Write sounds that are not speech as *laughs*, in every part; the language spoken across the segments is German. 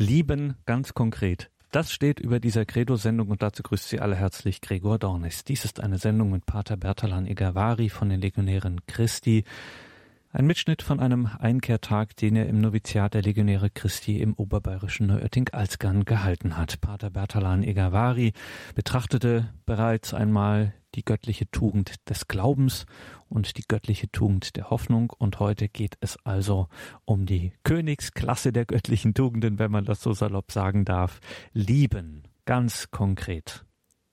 Lieben ganz konkret. Das steht über dieser Credo-Sendung und dazu grüßt Sie alle herzlich Gregor Dornis. Dies ist eine Sendung mit Pater Bertalan Egavari von den Legionären Christi. Ein Mitschnitt von einem Einkehrtag, den er im Noviziat der Legionäre Christi im oberbayerischen Neuötting-Alzgern gehalten hat. Pater Bertalan Egavari betrachtete bereits einmal die göttliche Tugend des Glaubens und die göttliche Tugend der Hoffnung. Und heute geht es also um die Königsklasse der göttlichen Tugenden, wenn man das so salopp sagen darf. Lieben, ganz konkret.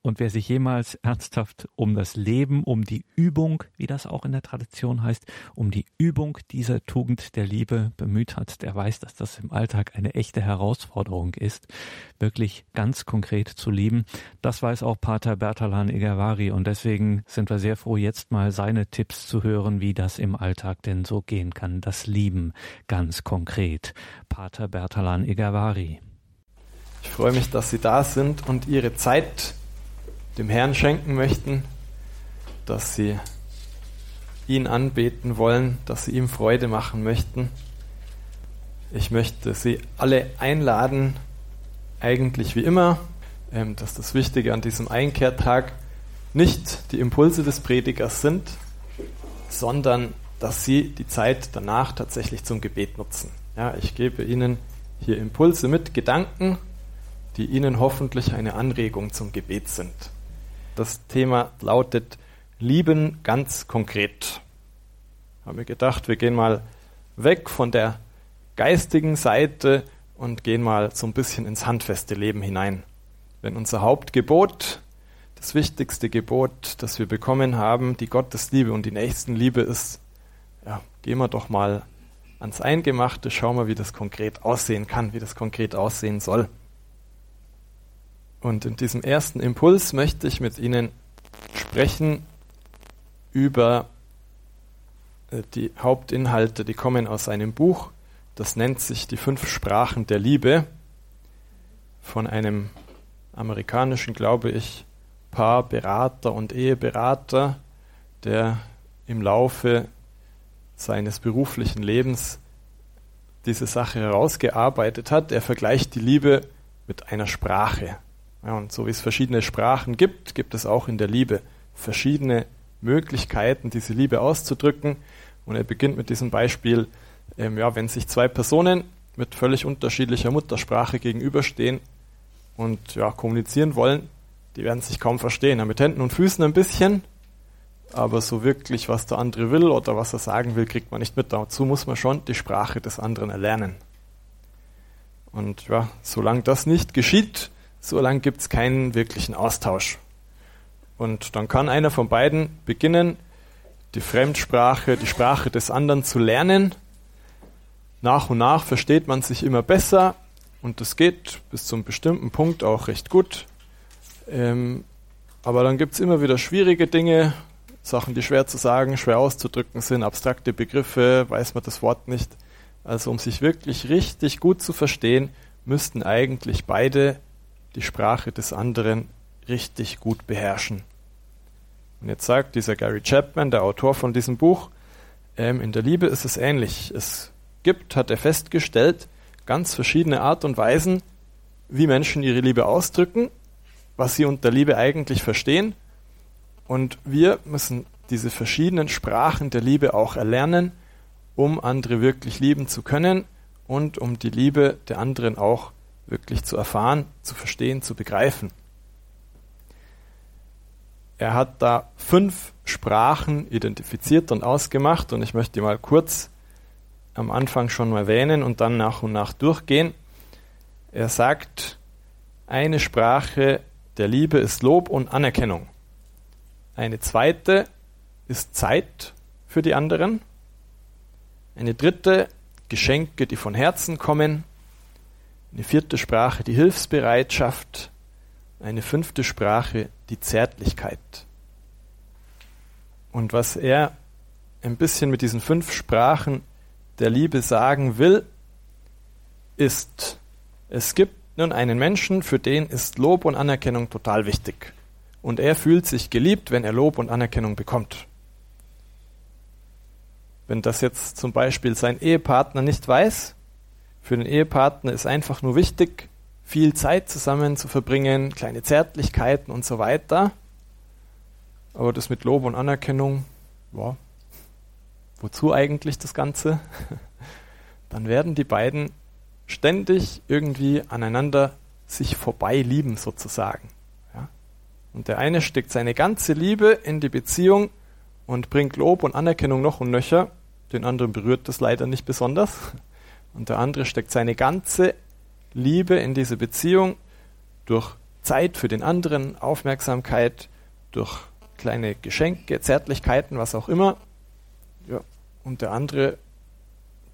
Und wer sich jemals ernsthaft um das Leben, um die Übung, wie das auch in der Tradition heißt, um die Übung dieser Tugend der Liebe bemüht hat, der weiß, dass das im Alltag eine echte Herausforderung ist, wirklich ganz konkret zu lieben. Das weiß auch Pater Bertalan Egavari und deswegen sind wir sehr froh, jetzt mal seine Tipps zu hören, wie das im Alltag denn so gehen kann, das Lieben ganz konkret. Pater Bertalan Egavari. Ich freue mich, dass Sie da sind und Ihre Zeit dem Herrn schenken möchten, dass sie ihn anbeten wollen, dass sie ihm Freude machen möchten. Ich möchte sie alle einladen, eigentlich wie immer, ähm, dass das Wichtige an diesem Einkehrtag nicht die Impulse des Predigers sind, sondern dass sie die Zeit danach tatsächlich zum Gebet nutzen. Ja, ich gebe Ihnen hier Impulse mit, Gedanken, die Ihnen hoffentlich eine Anregung zum Gebet sind. Das Thema lautet Lieben ganz konkret. Haben wir gedacht, wir gehen mal weg von der geistigen Seite und gehen mal so ein bisschen ins handfeste Leben hinein. Wenn unser Hauptgebot, das wichtigste Gebot, das wir bekommen haben, die Gottesliebe und die Nächstenliebe ist, ja, gehen wir doch mal ans Eingemachte, schauen wir, wie das konkret aussehen kann, wie das konkret aussehen soll. Und in diesem ersten Impuls möchte ich mit Ihnen sprechen über äh, die Hauptinhalte, die kommen aus einem Buch, das nennt sich Die fünf Sprachen der Liebe von einem amerikanischen, glaube ich, Paar, Berater und Eheberater, der im Laufe seines beruflichen Lebens diese Sache herausgearbeitet hat. Er vergleicht die Liebe mit einer Sprache. Ja, und so wie es verschiedene Sprachen gibt, gibt es auch in der Liebe verschiedene Möglichkeiten, diese Liebe auszudrücken. Und er beginnt mit diesem Beispiel, ähm, ja, wenn sich zwei Personen mit völlig unterschiedlicher Muttersprache gegenüberstehen und ja, kommunizieren wollen, die werden sich kaum verstehen. Ja, mit Händen und Füßen ein bisschen, aber so wirklich, was der andere will oder was er sagen will, kriegt man nicht mit. Dazu muss man schon die Sprache des anderen erlernen. Und ja, solange das nicht geschieht, solange gibt es keinen wirklichen Austausch. Und dann kann einer von beiden beginnen, die Fremdsprache, die Sprache des anderen zu lernen. Nach und nach versteht man sich immer besser und das geht bis zu einem bestimmten Punkt auch recht gut. Ähm, aber dann gibt es immer wieder schwierige Dinge, Sachen, die schwer zu sagen, schwer auszudrücken sind, abstrakte Begriffe, weiß man das Wort nicht. Also um sich wirklich richtig gut zu verstehen, müssten eigentlich beide die Sprache des anderen richtig gut beherrschen. Und jetzt sagt dieser Gary Chapman, der Autor von diesem Buch, ähm, in der Liebe ist es ähnlich. Es gibt, hat er festgestellt, ganz verschiedene Art und Weisen, wie Menschen ihre Liebe ausdrücken, was sie unter Liebe eigentlich verstehen. Und wir müssen diese verschiedenen Sprachen der Liebe auch erlernen, um andere wirklich lieben zu können und um die Liebe der anderen auch wirklich zu erfahren, zu verstehen, zu begreifen. Er hat da fünf Sprachen identifiziert und ausgemacht und ich möchte die mal kurz am Anfang schon mal erwähnen und dann nach und nach durchgehen. Er sagt, eine Sprache der Liebe ist Lob und Anerkennung. Eine zweite ist Zeit für die anderen. Eine dritte Geschenke, die von Herzen kommen. Eine vierte Sprache die Hilfsbereitschaft. Eine fünfte Sprache die Zärtlichkeit. Und was er ein bisschen mit diesen fünf Sprachen der Liebe sagen will, ist, es gibt nun einen Menschen, für den ist Lob und Anerkennung total wichtig. Und er fühlt sich geliebt, wenn er Lob und Anerkennung bekommt. Wenn das jetzt zum Beispiel sein Ehepartner nicht weiß, Für den Ehepartner ist einfach nur wichtig, viel Zeit zusammen zu verbringen, kleine Zärtlichkeiten und so weiter. Aber das mit Lob und Anerkennung, ja, wozu eigentlich das Ganze? *laughs* Dann werden die beiden ständig irgendwie aneinander sich vorbei lieben sozusagen. Ja? Und der eine steckt seine ganze Liebe in die Beziehung und bringt Lob und Anerkennung noch und nöcher. Den anderen berührt das leider nicht besonders. Und der andere steckt seine ganze Liebe in diese Beziehung durch Zeit für den anderen, Aufmerksamkeit, durch kleine Geschenke, Zärtlichkeiten, was auch immer. Ja. Und der andere,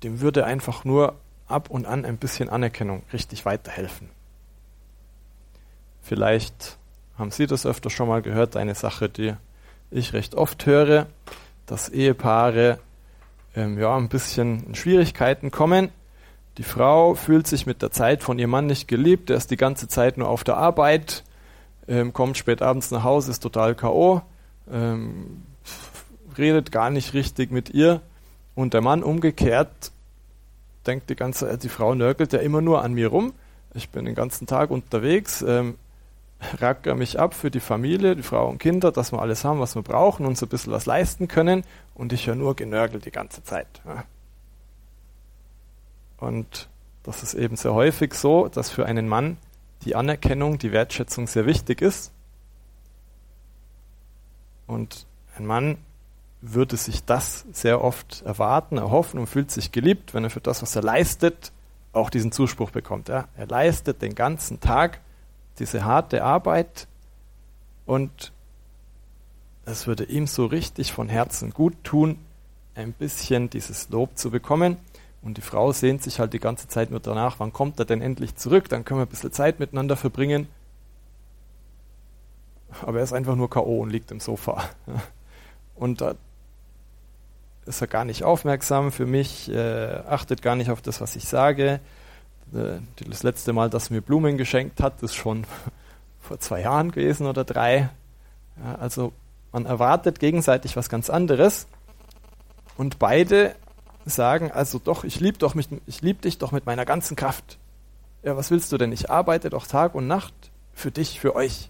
dem würde einfach nur ab und an ein bisschen Anerkennung richtig weiterhelfen. Vielleicht haben Sie das öfter schon mal gehört, eine Sache, die ich recht oft höre, dass Ehepaare ähm, ja, ein bisschen in Schwierigkeiten kommen. Die Frau fühlt sich mit der Zeit von ihrem Mann nicht geliebt, er ist die ganze Zeit nur auf der Arbeit, ähm, kommt spät abends nach Hause, ist total K.O., ähm, redet gar nicht richtig mit ihr. Und der Mann umgekehrt denkt die ganze Zeit, die Frau nörgelt ja immer nur an mir rum. Ich bin den ganzen Tag unterwegs, ähm, racker mich ab für die Familie, die Frau und Kinder, dass wir alles haben, was wir brauchen und so ein bisschen was leisten können. Und ich höre nur genörgelt die ganze Zeit. Ja. Und das ist eben sehr häufig so, dass für einen Mann die Anerkennung, die Wertschätzung sehr wichtig ist. Und ein Mann würde sich das sehr oft erwarten, erhoffen und fühlt sich geliebt, wenn er für das, was er leistet, auch diesen Zuspruch bekommt. Ja. Er leistet den ganzen Tag diese harte Arbeit und es würde ihm so richtig von Herzen gut tun, ein bisschen dieses Lob zu bekommen. Und die Frau sehnt sich halt die ganze Zeit nur danach, wann kommt er denn endlich zurück, dann können wir ein bisschen Zeit miteinander verbringen. Aber er ist einfach nur K.O. und liegt im Sofa. *laughs* Und da ist er gar nicht aufmerksam für mich, äh, achtet gar nicht auf das, was ich sage. Äh, das letzte Mal, dass er mir Blumen geschenkt hat, ist schon *laughs* vor zwei Jahren gewesen oder drei. Ja, also man erwartet gegenseitig was ganz anderes. Und beide sagen, also doch, ich liebe lieb dich doch mit meiner ganzen Kraft. Ja, was willst du denn? Ich arbeite doch Tag und Nacht für dich, für euch.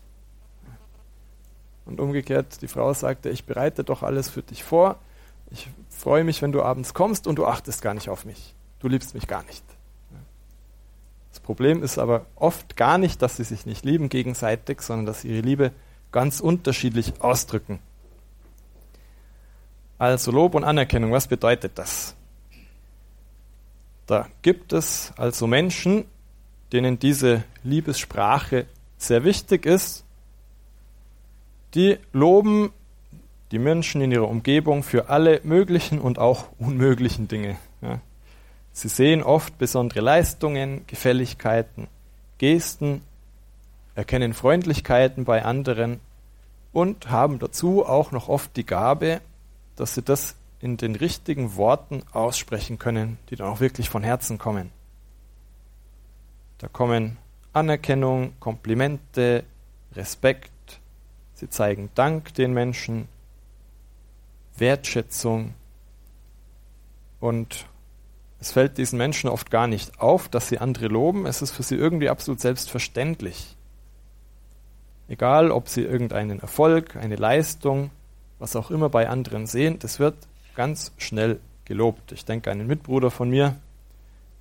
Und umgekehrt, die Frau sagte, ich bereite doch alles für dich vor. Ich freue mich, wenn du abends kommst und du achtest gar nicht auf mich. Du liebst mich gar nicht. Das Problem ist aber oft gar nicht, dass sie sich nicht lieben gegenseitig, sondern dass sie ihre Liebe ganz unterschiedlich ausdrücken. Also Lob und Anerkennung, was bedeutet das? Da gibt es also Menschen, denen diese Liebessprache sehr wichtig ist, die loben die Menschen in ihrer Umgebung für alle möglichen und auch unmöglichen Dinge. Ja. Sie sehen oft besondere Leistungen, Gefälligkeiten, Gesten, erkennen Freundlichkeiten bei anderen und haben dazu auch noch oft die Gabe, dass sie das in den richtigen Worten aussprechen können, die dann auch wirklich von Herzen kommen. Da kommen Anerkennung, Komplimente, Respekt, sie zeigen Dank den Menschen, Wertschätzung und es fällt diesen Menschen oft gar nicht auf, dass sie andere loben, es ist für sie irgendwie absolut selbstverständlich. Egal, ob sie irgendeinen Erfolg, eine Leistung, was auch immer bei anderen sehen, das wird ganz schnell gelobt. Ich denke an einen Mitbruder von mir,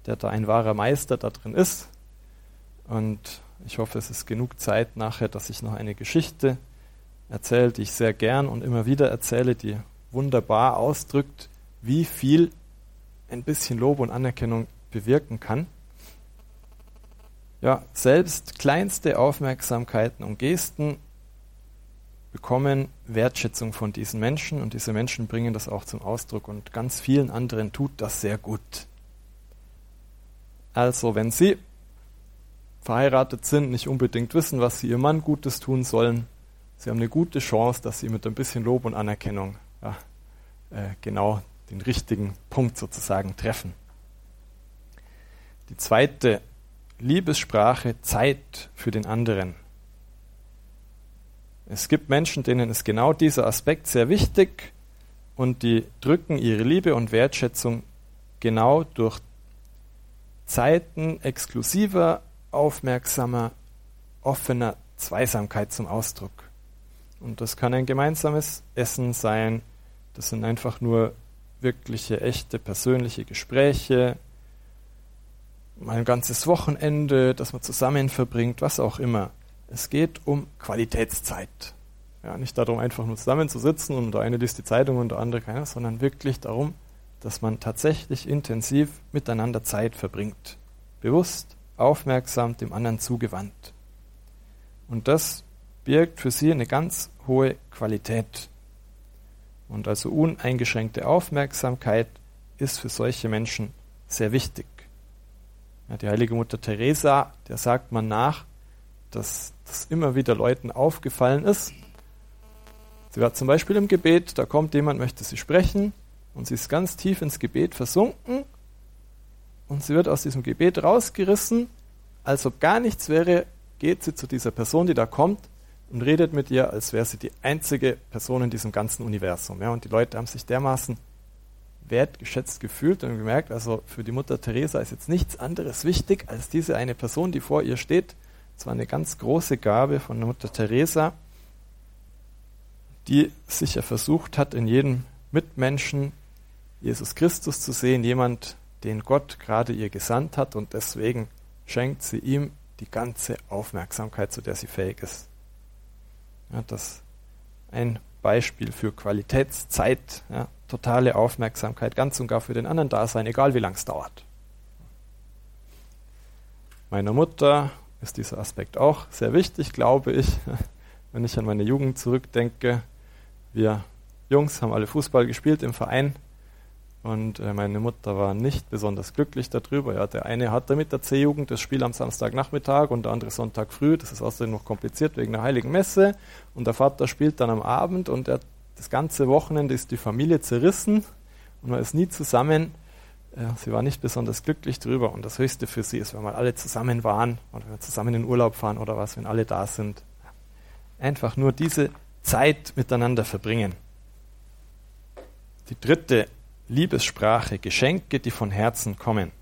der da ein wahrer Meister da drin ist. Und ich hoffe, es ist genug Zeit nachher, dass ich noch eine Geschichte erzähle, die ich sehr gern und immer wieder erzähle, die wunderbar ausdrückt, wie viel ein bisschen Lob und Anerkennung bewirken kann. Ja, selbst kleinste Aufmerksamkeiten und Gesten bekommen Wertschätzung von diesen Menschen und diese Menschen bringen das auch zum Ausdruck und ganz vielen anderen tut das sehr gut. Also, wenn Sie verheiratet sind, nicht unbedingt wissen, was Sie Ihrem Mann Gutes tun sollen, Sie haben eine gute Chance, dass Sie mit ein bisschen Lob und Anerkennung ja, äh, genau den richtigen Punkt sozusagen treffen. Die zweite Liebessprache Zeit für den anderen. Es gibt Menschen, denen ist genau dieser Aspekt sehr wichtig und die drücken ihre Liebe und Wertschätzung genau durch Zeiten exklusiver, aufmerksamer, offener Zweisamkeit zum Ausdruck. Und das kann ein gemeinsames Essen sein. Das sind einfach nur wirkliche, echte, persönliche Gespräche. Mal ein ganzes Wochenende, das man zusammen verbringt, was auch immer. Es geht um Qualitätszeit. Ja, nicht darum, einfach nur zusammenzusitzen und der eine liest die Zeitung und der andere keiner, sondern wirklich darum, dass man tatsächlich intensiv miteinander Zeit verbringt. Bewusst, aufmerksam, dem anderen zugewandt. Und das birgt für sie eine ganz hohe Qualität. Und also uneingeschränkte Aufmerksamkeit ist für solche Menschen sehr wichtig. Ja, die heilige Mutter Teresa, der sagt man nach, dass das immer wieder Leuten aufgefallen ist. Sie war zum Beispiel im Gebet, da kommt jemand, möchte sie sprechen, und sie ist ganz tief ins Gebet versunken und sie wird aus diesem Gebet rausgerissen, als ob gar nichts wäre, geht sie zu dieser Person, die da kommt und redet mit ihr, als wäre sie die einzige Person in diesem ganzen Universum. Ja, und die Leute haben sich dermaßen wertgeschätzt gefühlt und gemerkt, also für die Mutter Teresa ist jetzt nichts anderes wichtig als diese eine Person, die vor ihr steht. Es war eine ganz große Gabe von Mutter Teresa, die sicher versucht hat, in jedem Mitmenschen Jesus Christus zu sehen, jemand, den Gott gerade ihr gesandt hat und deswegen schenkt sie ihm die ganze Aufmerksamkeit, zu der sie fähig ist. Ja, das ein Beispiel für Qualitätszeit, ja, totale Aufmerksamkeit, ganz und gar für den anderen da sein, egal wie lang es dauert. Meiner Mutter ist dieser Aspekt auch sehr wichtig, glaube ich. *laughs* Wenn ich an meine Jugend zurückdenke, wir Jungs haben alle Fußball gespielt im Verein und äh, meine Mutter war nicht besonders glücklich darüber. Ja, der eine hatte mit der C-Jugend das Spiel am Samstagnachmittag und der andere Sonntag früh. Das ist außerdem noch kompliziert wegen der Heiligen Messe. Und der Vater spielt dann am Abend und er, das ganze Wochenende ist die Familie zerrissen und man ist nie zusammen. Ja, sie war nicht besonders glücklich darüber und das Höchste für sie ist, wenn wir alle zusammen waren oder wenn wir zusammen in Urlaub fahren oder was, wenn alle da sind. Einfach nur diese Zeit miteinander verbringen. Die dritte Liebessprache, Geschenke, die von Herzen kommen.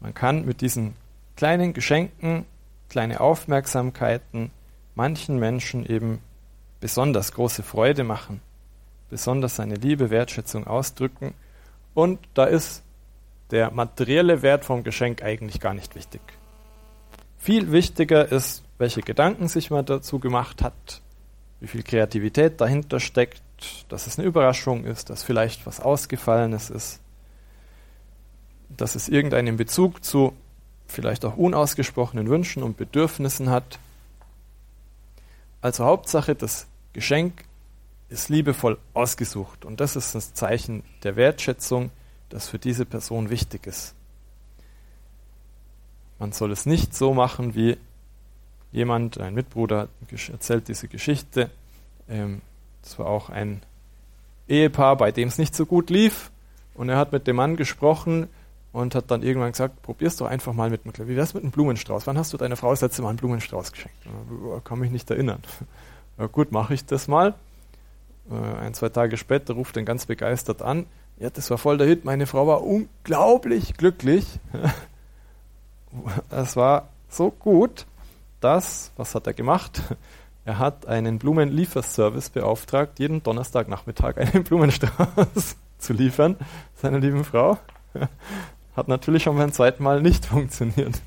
Man kann mit diesen kleinen Geschenken, kleine Aufmerksamkeiten manchen Menschen eben besonders große Freude machen, besonders seine Liebe, Wertschätzung ausdrücken. Und da ist der materielle Wert vom Geschenk eigentlich gar nicht wichtig. Viel wichtiger ist, welche Gedanken sich man dazu gemacht hat, wie viel Kreativität dahinter steckt, dass es eine Überraschung ist, dass vielleicht was Ausgefallenes ist, dass es irgendeinen Bezug zu vielleicht auch unausgesprochenen Wünschen und Bedürfnissen hat. Also Hauptsache, das Geschenk ist liebevoll ausgesucht und das ist das Zeichen der Wertschätzung, das für diese Person wichtig ist. Man soll es nicht so machen, wie jemand, ein Mitbruder erzählt diese Geschichte, ähm, das war auch ein Ehepaar, bei dem es nicht so gut lief. Und er hat mit dem Mann gesprochen und hat dann irgendwann gesagt, probier's doch einfach mal mit einem Wie wär's mit einem Blumenstrauß? Wann hast du deiner Frau das letzte Mal einen Blumenstrauß geschenkt? Ich kann mich nicht erinnern. *laughs* Ja, gut, mache ich das mal. Äh, ein, zwei Tage später ruft er ganz begeistert an. Ja, das war voll der Hit. Meine Frau war unglaublich glücklich. *laughs* Es war so gut, dass, was hat er gemacht? Er hat einen Blumenlieferservice beauftragt, jeden Donnerstagnachmittag einen Blumenstrauß *laughs* zu liefern, seiner lieben Frau. *laughs* Hat natürlich schon beim zweiten Mal nicht funktioniert,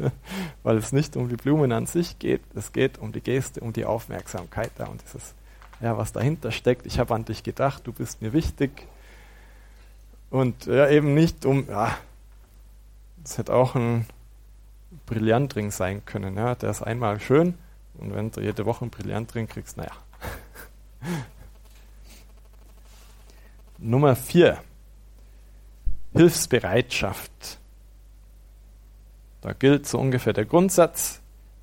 weil es nicht um die Blumen an sich geht. Es geht um die Geste, um die Aufmerksamkeit da und dieses, ja, was dahinter steckt. Ich habe an dich gedacht, du bist mir wichtig. Und ja, eben nicht um, ja, es hätte auch ein Brillantring sein können. Ja, der ist einmal schön, und wenn du jede Woche einen Brillantring kriegst, naja. *laughs* Nummer vier. Hilfsbereitschaft. Da gilt so ungefähr der Grundsatz,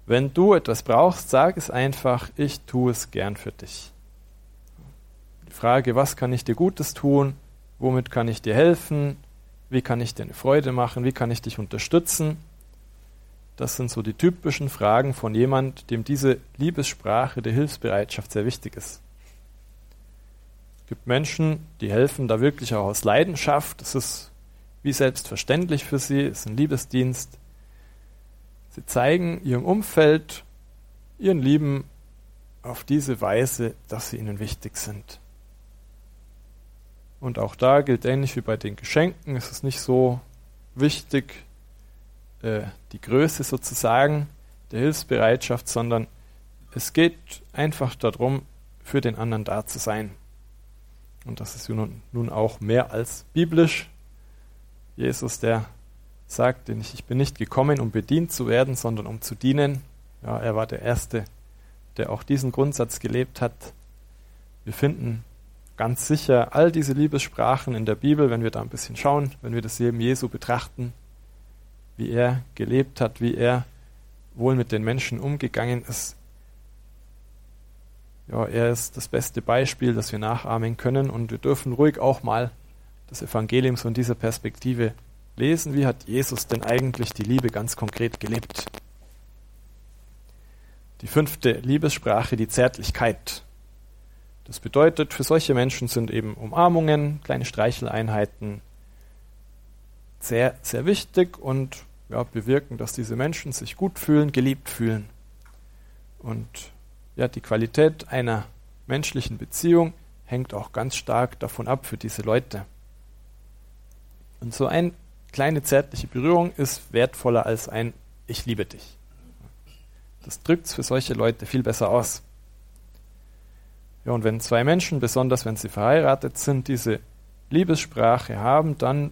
wenn du etwas brauchst, sag es einfach, ich tue es gern für dich. Frage, was kann ich dir Gutes tun? Womit kann ich dir helfen? Wie kann ich dir eine Freude machen? Wie kann ich dich unterstützen? Das sind so die typischen Fragen von jemand, dem diese Liebessprache der Hilfsbereitschaft sehr wichtig ist. Es gibt Menschen, die helfen da wirklich auch aus Leidenschaft. Das ist wie selbstverständlich für sie, ist ein Liebesdienst. Sie zeigen ihrem Umfeld, ihren Lieben auf diese Weise, dass sie ihnen wichtig sind. Und auch da gilt ähnlich wie bei den Geschenken, es ist nicht so wichtig, äh, die Größe sozusagen der Hilfsbereitschaft, sondern es geht einfach darum, für den anderen da zu sein. Und das ist nun, auch mehr als biblisch. Jesus, der sagt, ich bin nicht gekommen, um bedient zu werden, sondern um zu dienen. Ja, er war der Erste, der auch diesen Grundsatz gelebt hat. Wir finden ganz sicher all diese Liebessprachen in der Bibel, wenn wir da ein bisschen schauen, wenn wir das Leben Jesu betrachten, wie er gelebt hat, wie er wohl mit den Menschen umgegangen ist. Ja, er ist das beste Beispiel, das wir nachahmen können und wir dürfen ruhig auch mal das Evangelium von dieser Perspektive lesen. Wie hat Jesus denn eigentlich die Liebe ganz konkret gelebt? Die fünfte Liebessprache, die Zärtlichkeit. Das bedeutet, für solche Menschen sind eben Umarmungen, kleine Streicheleinheiten sehr, sehr wichtig und ja, bewirken, dass diese Menschen sich gut fühlen, geliebt fühlen. Und ja, die Qualität einer menschlichen Beziehung hängt auch ganz stark davon ab für diese Leute. Und so eine kleine zärtliche Berührung ist wertvoller als ein Ich liebe dich. Das drückt es für solche Leute viel besser aus. Ja, und wenn zwei Menschen, besonders wenn sie verheiratet sind, diese Liebessprache haben, dann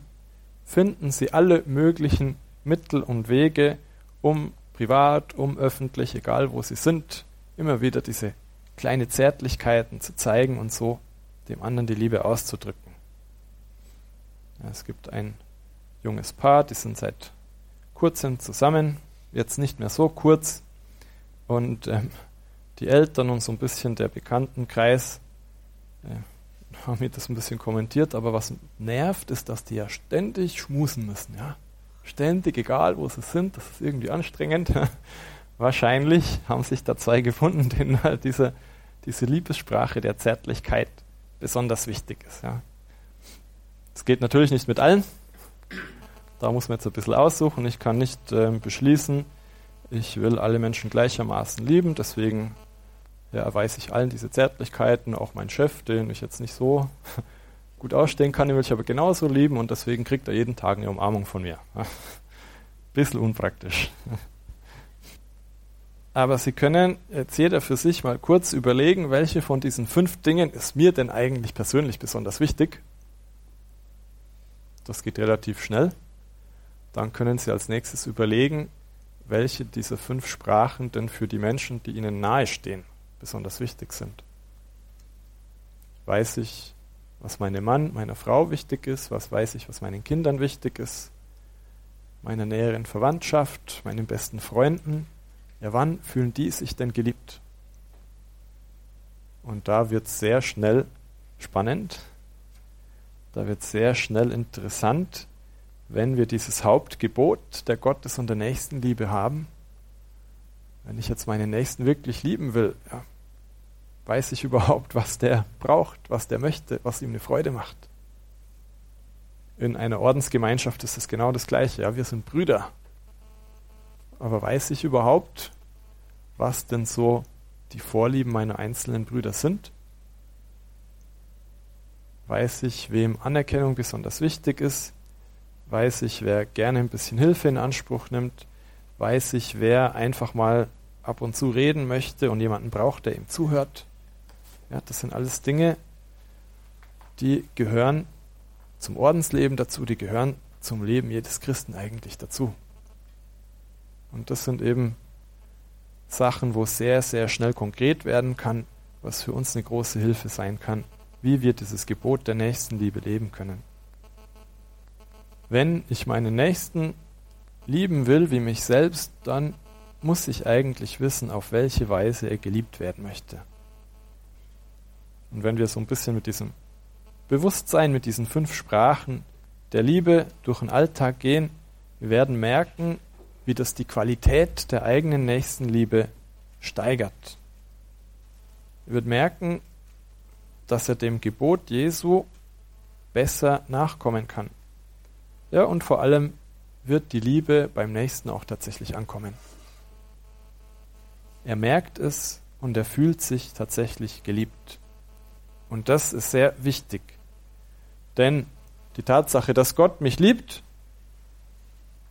finden sie alle möglichen Mittel und Wege, um privat, um öffentlich, egal wo sie sind, immer wieder diese kleine Zärtlichkeiten zu zeigen und so dem anderen die Liebe auszudrücken. Ja, es gibt ein junges Paar, die sind seit kurzem zusammen, jetzt nicht mehr so kurz, und ähm, die Eltern und so ein bisschen der Bekanntenkreis äh, *laughs* haben mir das ein bisschen kommentiert, aber was nervt, ist, dass die ja ständig schmusen müssen, ja. Ständig, egal wo sie sind, das ist irgendwie anstrengend. *laughs* Wahrscheinlich haben sich da zwei gefunden, *laughs* denen halt diese, diese Liebessprache der Zärtlichkeit besonders wichtig ist. Ja. Das geht natürlich nicht mit allen. Da muss man jetzt ein bisschen aussuchen. Ich kann nicht äh, beschließen, ich will alle Menschen gleichermaßen lieben, deswegen ja, erweise ich allen diese Zärtlichkeiten, auch mein Chef, den ich jetzt nicht so *laughs* gut ausstehen kann, den will ich aber genauso lieben und deswegen kriegt er jeden Tag eine Umarmung von mir. *laughs* Bisschen unpraktisch. *laughs* Aber Sie können jetzt jeder für sich mal kurz überlegen, welche von diesen fünf Dingen ist mir denn eigentlich persönlich besonders wichtig. Das geht relativ schnell. Dann können Sie als nächstes überlegen, welche dieser fünf Sprachen denn für die Menschen, die ihnen nahestehen, besonders wichtig sind. Weiß ich, was meinem Mann, meiner Frau wichtig ist, was weiß ich, was meinen Kindern wichtig ist, meiner näheren Verwandtschaft, meinen besten Freunden. Ja, wann fühlen die sich denn geliebt? Und da wird es sehr schnell spannend, da wird es sehr schnell interessant, wenn wir dieses Hauptgebot der Gottes- und der Nächstenliebe haben, wenn ich jetzt meinen Nächsten wirklich lieben will, ja, weiß ich überhaupt, was der braucht, was der möchte, was ihm eine Freude macht. In einer Ordensgemeinschaft ist es genau das Gleiche. Ja, wir sind Brüder. Aber weiß ich überhaupt, was denn so die Vorlieben meiner einzelnen Brüder sind? Weiß ich, wem Anerkennung besonders wichtig ist? weiß ich, wer gerne ein bisschen Hilfe in Anspruch nimmt, weiß ich, wer einfach mal ab und zu reden möchte und jemanden braucht, der ihm zuhört. Ja, das sind alles Dinge, die gehören zum Ordensleben dazu, die gehören zum Leben jedes Christen eigentlich dazu. Und das sind eben Sachen, wo sehr, sehr schnell konkret werden kann, was für uns eine große Hilfe sein kann, wie wir dieses Gebot der Nächstenliebe leben können wenn ich meinen Nächsten lieben will wie mich selbst, dann muss ich eigentlich wissen, auf welche Weise er geliebt werden möchte. Und wenn wir so ein bisschen mit diesem Bewusstsein, mit diesen fünf Sprachen der Liebe durch den Alltag gehen, wir werden merken, wie das die Qualität der eigenen Nächstenliebe steigert. Ihr wird merken, dass er dem Gebot Jesu besser nachkommen kann Ja, und vor allem wird die Liebe beim Nächsten auch tatsächlich ankommen. Er merkt es und er fühlt sich tatsächlich geliebt. Und das ist sehr wichtig. Denn die Tatsache, dass Gott mich liebt,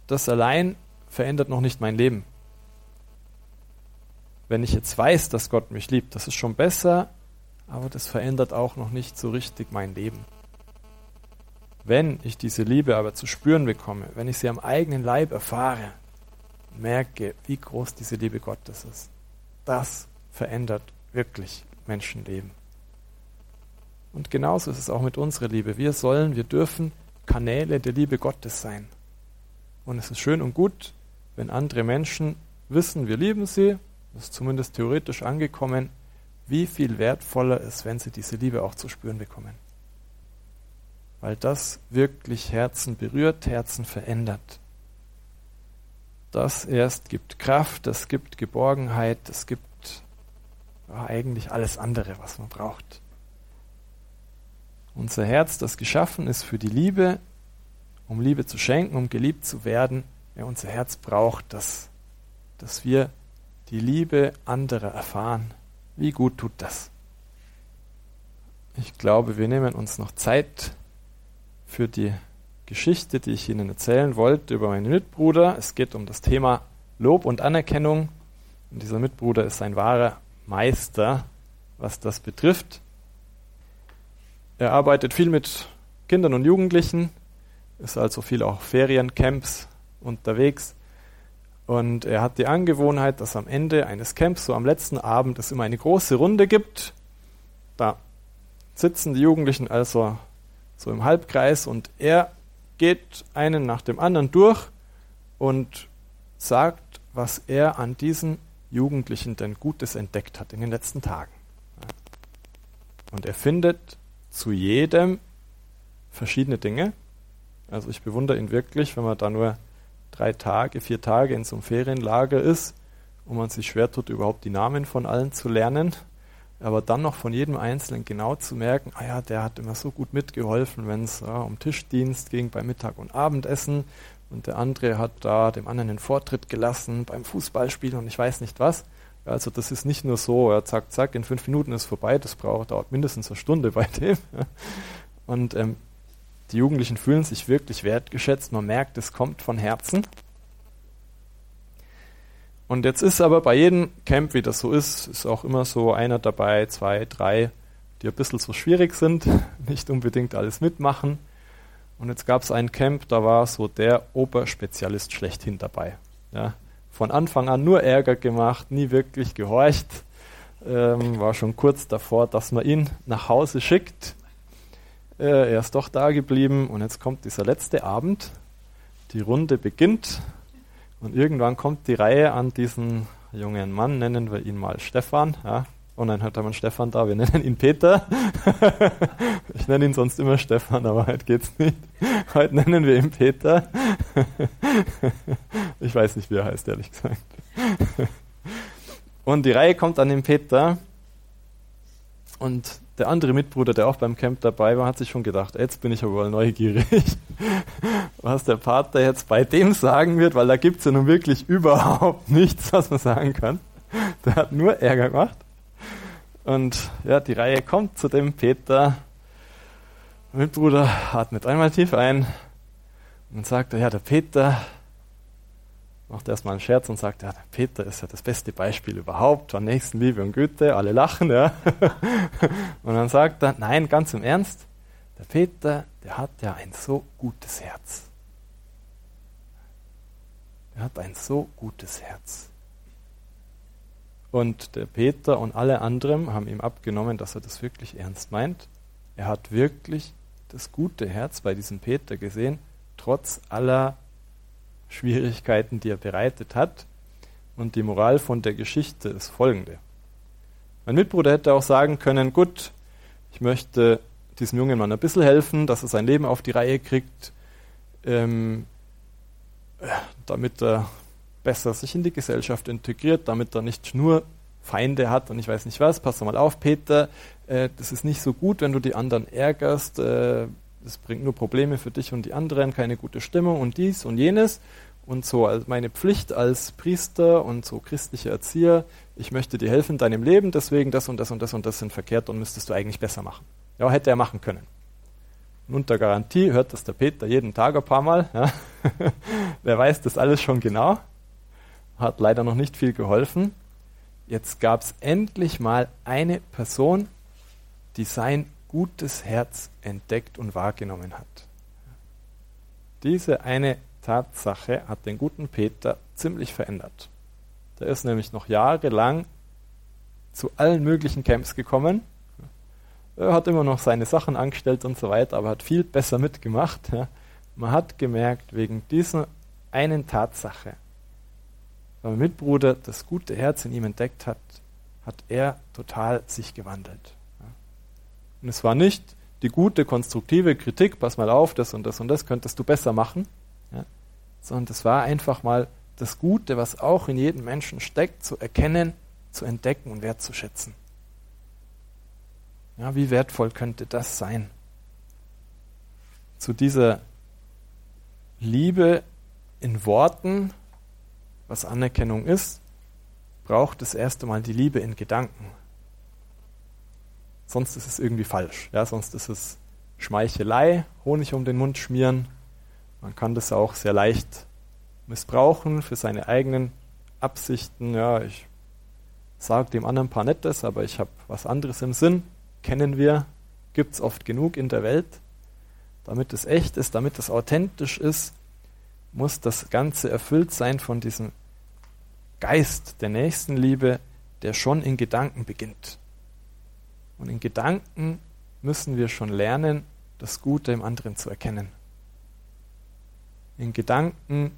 das allein verändert noch nicht mein Leben. Wenn ich jetzt weiß, dass Gott mich liebt, das ist schon besser, aber das verändert auch noch nicht so richtig mein Leben. Wenn ich diese Liebe aber zu spüren bekomme, wenn ich sie am eigenen Leib erfahre, merke, wie groß diese Liebe Gottes ist, das verändert wirklich Menschenleben. Und genauso ist es auch mit unserer Liebe. Wir sollen, wir dürfen Kanäle der Liebe Gottes sein. Und es ist schön und gut, wenn andere Menschen wissen, wir lieben sie, das ist zumindest theoretisch angekommen, wie viel wertvoller ist, wenn sie diese Liebe auch zu spüren bekommen. Weil das wirklich Herzen berührt, Herzen verändert. Das erst gibt Kraft, das gibt Geborgenheit, das gibt ja, eigentlich alles andere, was man braucht. Unser Herz, das geschaffen ist für die Liebe, um Liebe zu schenken, um geliebt zu werden, ja, unser Herz braucht das, dass wir die Liebe anderer erfahren. Wie gut tut das? Ich glaube, wir nehmen uns noch Zeit für die Geschichte, die ich Ihnen erzählen wollte über meinen Mitbruder. Es geht um das Thema Lob und Anerkennung. Und dieser Mitbruder ist ein wahrer Meister, was das betrifft. Er arbeitet viel mit Kindern und Jugendlichen, ist also viel auch Feriencamps unterwegs. Und er hat die Angewohnheit, dass am Ende eines Camps, so am letzten Abend, es immer eine große Runde gibt. Da sitzen die Jugendlichen also so im Halbkreis und er geht einen nach dem anderen durch und sagt, was er an diesen Jugendlichen denn Gutes entdeckt hat in den letzten Tagen. Und er findet zu jedem verschiedene Dinge. Also ich bewundere ihn wirklich, wenn man da nur drei Tage, vier Tage in so einem Ferienlager ist und man sich schwer tut, überhaupt die Namen von allen zu lernen, aber dann noch von jedem Einzelnen genau zu merken, ah ja, der hat immer so gut mitgeholfen, wenn es ja, um Tischdienst ging bei Mittag und Abendessen und der andere hat da dem anderen den Vortritt gelassen beim Fußballspielen und ich weiß nicht was. Also das ist nicht nur so, ja, zack, zack, in fünf Minuten ist vorbei, das braucht, dauert mindestens eine Stunde bei dem. *laughs* Und ähm, die Jugendlichen fühlen sich wirklich wertgeschätzt, man merkt, es kommt von Herzen. Und jetzt ist aber bei jedem Camp, wie das so ist, ist auch immer so einer dabei, zwei, drei, die ein bisschen so schwierig sind, *laughs* nicht unbedingt alles mitmachen. Und jetzt gab es ein Camp, da war so der Oberspezialist schlechthin dabei. Ja, von Anfang an nur Ärger gemacht, nie wirklich gehorcht. Ähm, war schon kurz davor, dass man ihn nach Hause schickt. Äh, er ist doch da geblieben und jetzt kommt dieser letzte Abend. Die Runde beginnt und irgendwann kommt die Reihe an diesen jungen Mann, nennen wir ihn mal Stefan. Ja. Oh nein, heute haben wir einen Stefan da, wir nennen ihn Peter. *laughs* ich nenne ihn sonst immer Stefan, aber heute geht's nicht. Heute nennen wir ihn Peter. *laughs* ich weiß nicht, wie er heißt, ehrlich gesagt. Und die Reihe kommt an den Peter und der andere Mitbruder, der auch beim Camp dabei war, hat sich schon gedacht, jetzt bin ich aber wohl neugierig, *laughs* was der Pater jetzt bei dem sagen wird, weil da gibt es ja nun wirklich überhaupt nichts, was man sagen kann. Der hat nur Ärger gemacht. Und ja, die Reihe kommt zu dem Peter. Mein Mitbruder atmet einmal tief ein und sagt, ja, der Peter macht erstmal einen Scherz und sagt, ja, der Peter ist ja das beste Beispiel überhaupt von Nächstenliebe und Güte. Alle lachen, ja. *laughs* Und dann sagt er, nein, ganz im Ernst, der Peter, der hat ja ein so gutes Herz. Er hat ein so gutes Herz. Und der Peter und alle anderen haben ihm abgenommen, dass er das wirklich ernst meint. Er hat wirklich das gute Herz bei diesem Peter gesehen, trotz aller Schwierigkeiten, die er bereitet hat. Und die Moral von der Geschichte ist folgende. Mein Mitbruder hätte auch sagen können, gut, ich möchte diesem jungen Mann ein bisschen helfen, dass er sein Leben auf die Reihe kriegt, ähm, damit er besser sich in die Gesellschaft integriert, damit er nicht nur Feinde hat und ich weiß nicht was. Pass mal auf, Peter, äh, das ist nicht so gut, wenn du die anderen ärgerst. Äh, das bringt nur Probleme für dich und die anderen, keine gute Stimmung und dies und jenes. Und so als meine Pflicht als Priester und so christlicher Erzieher, ich möchte dir helfen in deinem Leben, deswegen das und das und das und das sind verkehrt und müsstest du eigentlich besser machen. Ja, hätte er machen können. Und unter Garantie hört das der Peter jeden Tag ein paar Mal. Ja. *laughs* der weiß das alles schon genau. Hat leider noch nicht viel geholfen. Jetzt gab es endlich mal eine Person, die sein gutes Herz entdeckt und wahrgenommen hat. Diese eine Tatsache hat den guten Peter ziemlich verändert. Der ist nämlich noch jahrelang zu allen möglichen Camps gekommen. Er hat immer noch seine Sachen angestellt und so weiter, aber hat viel besser mitgemacht. Man hat gemerkt, wegen dieser einen Tatsache, mein Mitbruder das gute Herz in ihm entdeckt hat, hat er total sich gewandelt. Und es war nicht die gute, konstruktive Kritik, pass mal auf, das und das und das könntest du besser machen, ja, sondern es war einfach mal das Gute, was auch in jedem Menschen steckt, zu erkennen, zu entdecken und wertzuschätzen. Ja, wie wertvoll könnte das sein? Zu dieser Liebe in Worten, was Anerkennung ist, braucht es erst einmal die Liebe in Gedanken. Sonst ist es irgendwie falsch. Ja, sonst ist es Schmeichelei, Honig um den Mund schmieren. Man kann das auch sehr leicht missbrauchen für seine eigenen Absichten. Ja, ich sage dem anderen ein paar Nettes, aber ich habe was anderes im Sinn. Kennen wir, gibt es oft genug in der Welt. Damit es echt ist, damit es authentisch ist, muss das Ganze erfüllt sein von diesem Geist der Nächstenliebe, der schon in Gedanken beginnt. Und in Gedanken müssen wir schon lernen, das Gute im anderen zu erkennen. In Gedanken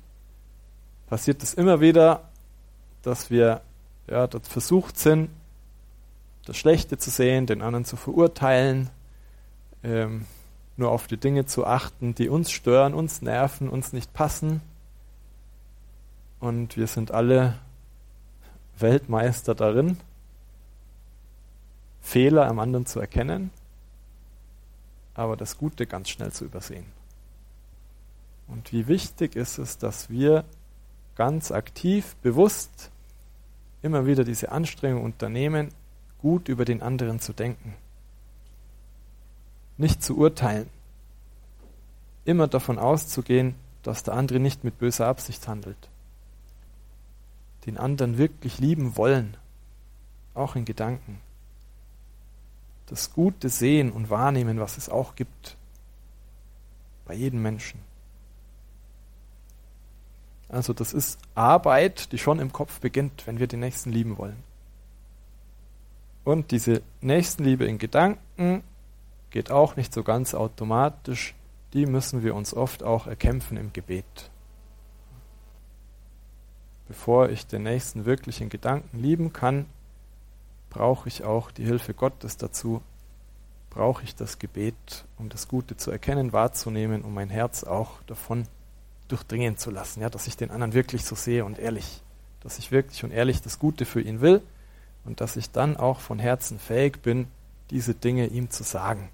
passiert es immer wieder, dass wir ja, dort versucht sind, das Schlechte zu sehen, den anderen zu verurteilen, ähm, nur auf die Dinge zu achten, die uns stören, uns nerven, uns nicht passen. Und wir sind alle Weltmeister darin, Fehler am anderen zu erkennen, aber das Gute ganz schnell zu übersehen. Und wie wichtig ist es, dass wir ganz aktiv, bewusst immer wieder diese Anstrengung unternehmen, gut über den anderen zu denken. Nicht zu urteilen. Immer davon auszugehen, dass der andere nicht mit böser Absicht handelt. Den anderen wirklich lieben wollen, auch in Gedanken das Gute sehen und wahrnehmen, was es auch gibt. Bei jedem Menschen. Also das ist Arbeit, die schon im Kopf beginnt, wenn wir den Nächsten lieben wollen. Und diese Nächstenliebe in Gedanken geht auch nicht so ganz automatisch. Die müssen wir uns oft auch erkämpfen im Gebet. Bevor ich den Nächsten wirklich in Gedanken lieben kann, brauche ich auch die Hilfe Gottes dazu, brauche ich das Gebet, um das Gute zu erkennen, wahrzunehmen, um mein Herz auch davon durchdringen zu lassen, ja, dass ich den anderen wirklich so sehe und ehrlich, dass ich wirklich und ehrlich das Gute für ihn will und dass ich dann auch von Herzen fähig bin, diese Dinge ihm zu sagen.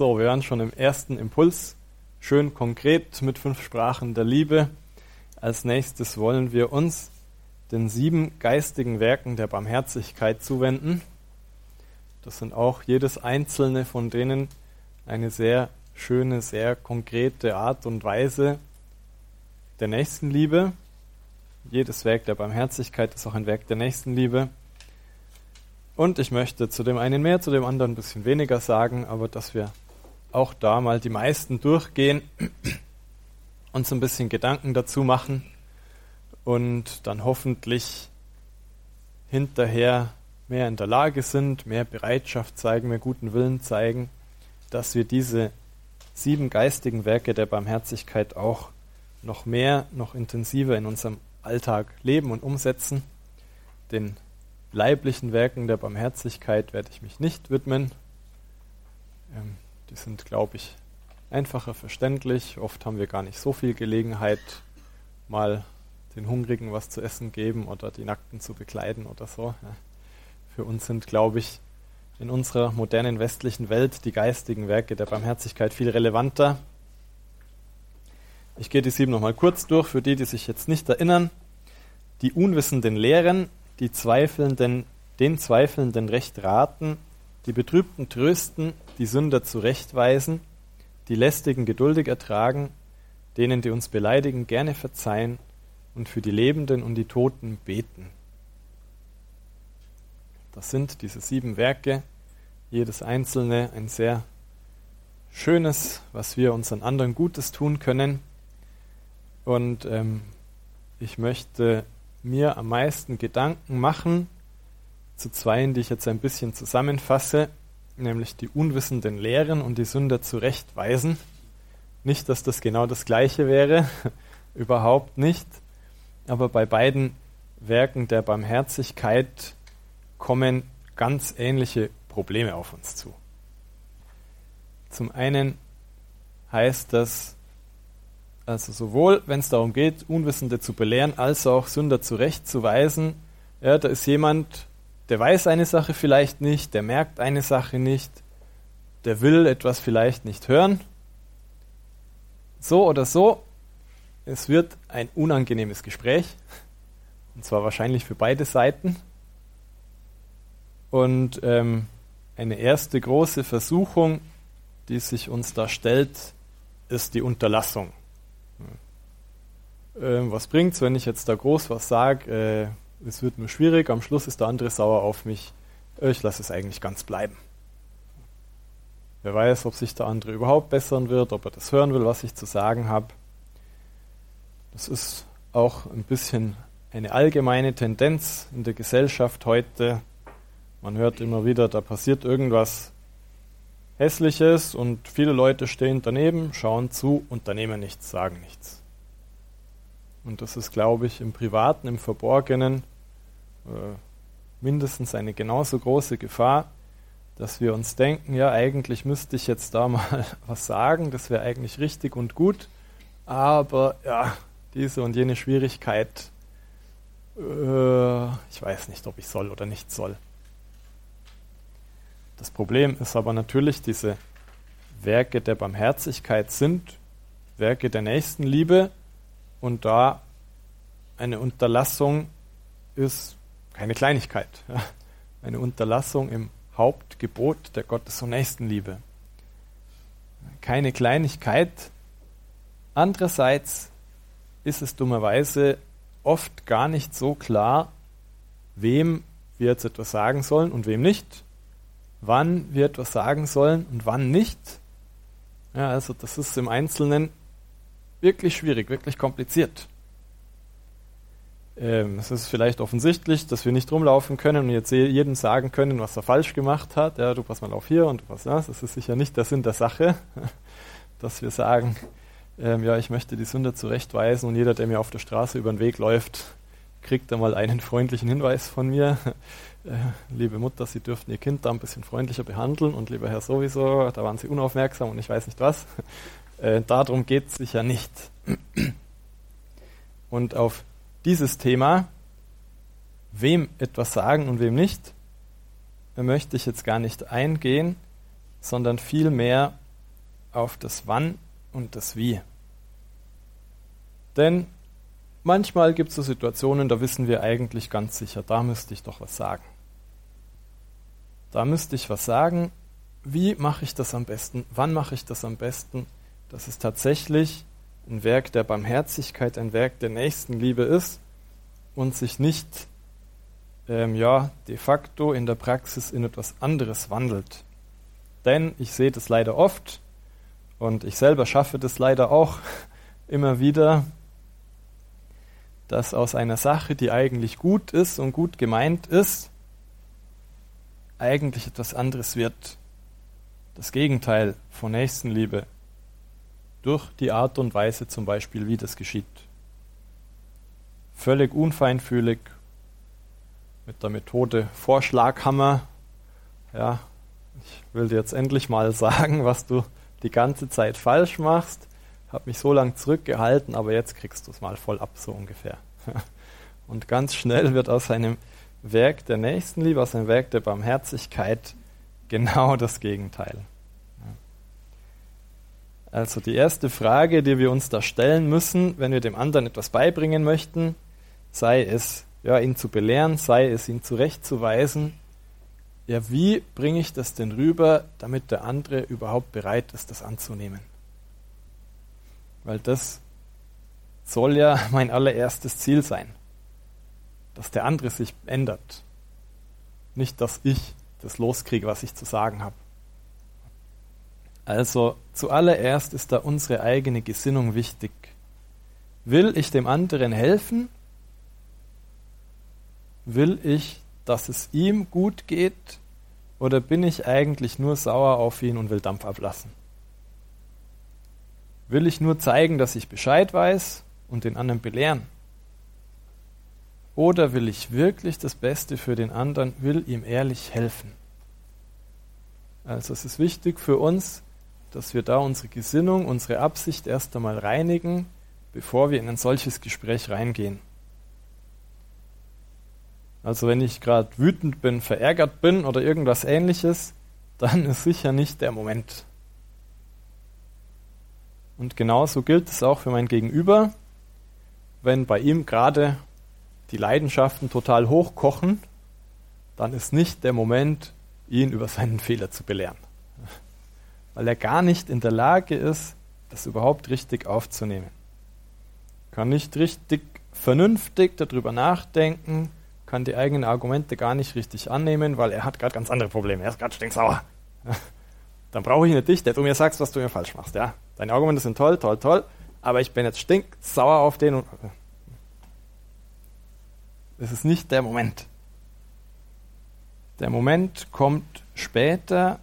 So, wir waren schon im ersten Impuls, schön konkret mit fünf Sprachen der Liebe. Als nächstes wollen wir uns den sieben geistigen Werken der Barmherzigkeit zuwenden. Das sind auch jedes einzelne von denen eine sehr schöne, sehr konkrete Art und Weise der Nächstenliebe. Jedes Werk der Barmherzigkeit ist auch ein Werk der Nächstenliebe. Und ich möchte zu dem einen mehr, zu dem anderen ein bisschen weniger sagen, aber dass wir auch da mal die meisten durchgehen, *clears throat* uns ein bisschen Gedanken dazu machen und dann hoffentlich hinterher mehr in der Lage sind, mehr Bereitschaft zeigen, mehr guten Willen zeigen, dass wir diese sieben geistigen Werke der Barmherzigkeit auch noch mehr, noch intensiver in unserem Alltag leben und umsetzen. Den leiblichen Werken der Barmherzigkeit werde ich mich nicht widmen, Ähm, die sind, glaube ich, einfacher verständlich. Oft haben wir gar nicht so viel Gelegenheit, mal den Hungrigen was zu essen geben oder die Nackten zu bekleiden oder so. Für uns sind, glaube ich, in unserer modernen westlichen Welt die geistigen Werke der Barmherzigkeit viel relevanter. Ich gehe die sieben nochmal kurz durch, für die, die sich jetzt nicht erinnern. Die Unwissenden lehren, die Zweifelnden, den Zweifelnden Recht raten, die Betrübten trösten, die Sünder zurechtweisen, die Lästigen geduldig ertragen, denen, die uns beleidigen, gerne verzeihen und für die Lebenden und die Toten beten. Das sind diese sieben Werke, jedes einzelne ein sehr schönes, was wir unseren anderen Gutes tun können. Und ähm, ich möchte mir am meisten Gedanken machen zu zweien, die ich jetzt ein bisschen zusammenfasse, nämlich die Unwissenden lehren und die Sünder zurechtweisen. Nicht, dass das genau das gleiche wäre, *laughs* überhaupt nicht, aber bei beiden Werken der Barmherzigkeit kommen ganz ähnliche Probleme auf uns zu. Zum einen heißt das, also sowohl, wenn es darum geht, Unwissende zu belehren, als auch Sünder zurechtzuweisen, ja, da ist jemand, der weiß eine Sache vielleicht nicht, der merkt eine Sache nicht, der will etwas vielleicht nicht hören. So oder so, es wird ein unangenehmes Gespräch, und zwar wahrscheinlich für beide Seiten. Und ähm, eine erste große Versuchung, die sich uns da stellt, ist die Unterlassung. Ähm, was es, wenn ich jetzt da groß was sage? Äh, es wird nur schwierig, am Schluss ist der andere sauer auf mich, ich lasse es eigentlich ganz bleiben. Wer weiß, ob sich der andere überhaupt bessern wird, ob er das hören will, was ich zu sagen habe. Das ist auch ein bisschen eine allgemeine Tendenz in der Gesellschaft heute. Man hört immer wieder, da passiert irgendwas Hässliches und viele Leute stehen daneben, schauen zu, unternehmen nichts, sagen nichts. Und das ist, glaube ich, im Privaten, im Verborgenen mindestens eine genauso große Gefahr, dass wir uns denken, ja, eigentlich müsste ich jetzt da *laughs* mal was sagen, das wäre eigentlich richtig und gut, aber ja, diese und jene Schwierigkeit, äh, ich weiß nicht, ob ich soll oder nicht soll. Das Problem ist aber natürlich, diese Werke der Barmherzigkeit sind Werke der Nächstenliebe und da eine Unterlassung ist keine Kleinigkeit. *laughs* Eine Unterlassung im Hauptgebot der Gottes- und Nächstenliebe. Keine Kleinigkeit. Andererseits ist es dummerweise oft gar nicht so klar, wem wir jetzt etwas sagen sollen und wem nicht, wann wir etwas sagen sollen und wann nicht. Ja, also das ist im Einzelnen wirklich schwierig, wirklich kompliziert. Ähm, es ist vielleicht offensichtlich, dass wir nicht rumlaufen können und jetzt jedem sagen können, was er falsch gemacht hat. Ja, du pass mal auf hier und du pass das. Das ist sicher nicht der Sinn der Sache, *laughs* dass wir sagen, ähm, ja, ich möchte die Sünder zurechtweisen und jeder, der mir auf der Straße über den Weg läuft, kriegt einmal einen freundlichen Hinweis von mir. *laughs* Äh, liebe Mutter, Sie dürften Ihr Kind da ein bisschen freundlicher behandeln und lieber Herr sowieso, da waren Sie unaufmerksam und ich weiß nicht was. *laughs* Äh, darum geht es sicher nicht. *clears throat* Und auf dieses Thema, wem etwas sagen und wem nicht, möchte ich jetzt gar nicht eingehen, sondern vielmehr auf das Wann und das Wie. Denn manchmal gibt es so Situationen, da wissen wir eigentlich ganz sicher, da müsste ich doch was sagen. Da müsste ich was sagen. Wie mache ich das am besten? Wann mache ich das am besten? Dass es tatsächlich ein Werk der Barmherzigkeit, ein Werk der Nächstenliebe ist und sich nicht ähm, ja, de facto in der Praxis in etwas anderes wandelt. Denn ich sehe das leider oft und ich selber schaffe das leider auch *laughs* immer wieder, dass aus einer Sache, die eigentlich gut ist und gut gemeint ist, eigentlich etwas anderes wird. Das Gegenteil von Nächstenliebe. Durch die Art und Weise zum Beispiel, wie das geschieht völlig unfeinfühlig mit der Methode Vorschlaghammer. Ja, ich will dir jetzt endlich mal *laughs* sagen, was du die ganze Zeit falsch machst. Hab mich so lange zurückgehalten, aber jetzt kriegst du es mal voll ab, so ungefähr. *laughs* Und ganz schnell wird aus einem Werk der Nächstenliebe, aus einem Werk der Barmherzigkeit genau das Gegenteil. Also die erste Frage, die wir uns da stellen müssen, wenn wir dem anderen etwas beibringen möchten, sei es, ja, ihn zu belehren, sei es, ihn zurechtzuweisen, ja, wie bringe ich das denn rüber, damit der andere überhaupt bereit ist, das anzunehmen? Weil das soll ja *laughs* mein allererstes Ziel sein, dass der andere sich ändert, nicht dass ich das loskriege, was ich zu sagen habe. Also zuallererst ist da unsere eigene Gesinnung wichtig. Will ich dem anderen helfen? Will ich, dass es ihm gut geht? Oder bin ich eigentlich nur sauer auf ihn und will Dampf ablassen? Will ich nur zeigen, dass ich Bescheid weiß und den anderen belehren? Oder will ich wirklich das Beste für den anderen, will ihm ehrlich helfen? Also es ist wichtig für uns, dass wir da unsere Gesinnung, unsere Absicht erst einmal reinigen, bevor wir in ein solches Gespräch reingehen. Also wenn ich gerade wütend bin, verärgert bin oder irgendwas ähnliches, dann ist sicher nicht der Moment. Und genauso gilt es auch für mein Gegenüber, wenn bei ihm gerade die Leidenschaften total hochkochen, dann ist nicht der Moment, ihn über seinen Fehler zu belehren weil er gar nicht in der Lage ist, das überhaupt richtig aufzunehmen. Kann nicht richtig vernünftig darüber nachdenken, kann die eigenen Argumente gar nicht richtig annehmen, weil er hat gerade ganz andere Probleme. Er ist gerade stinksauer. *laughs* Dann brauche ich nicht dich, der du mir sagst, was du mir falsch machst. Ja? Deine Argumente sind toll, toll, toll, aber ich bin jetzt stinksauer auf den. Es ist nicht der Moment. Der Moment kommt später,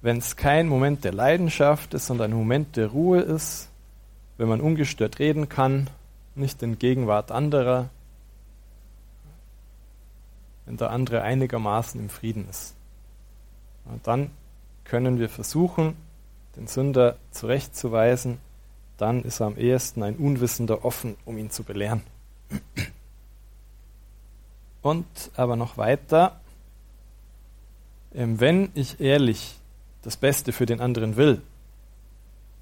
wenn es kein Moment der Leidenschaft ist, sondern ein Moment der Ruhe ist, wenn man ungestört reden kann, nicht in Gegenwart anderer, wenn der andere einigermaßen im Frieden ist. Und dann können wir versuchen, den Sünder zurechtzuweisen, dann ist er am ehesten ein Unwissender offen, um ihn zu belehren. Und aber noch weiter, wenn ich ehrlich das Beste für den anderen will,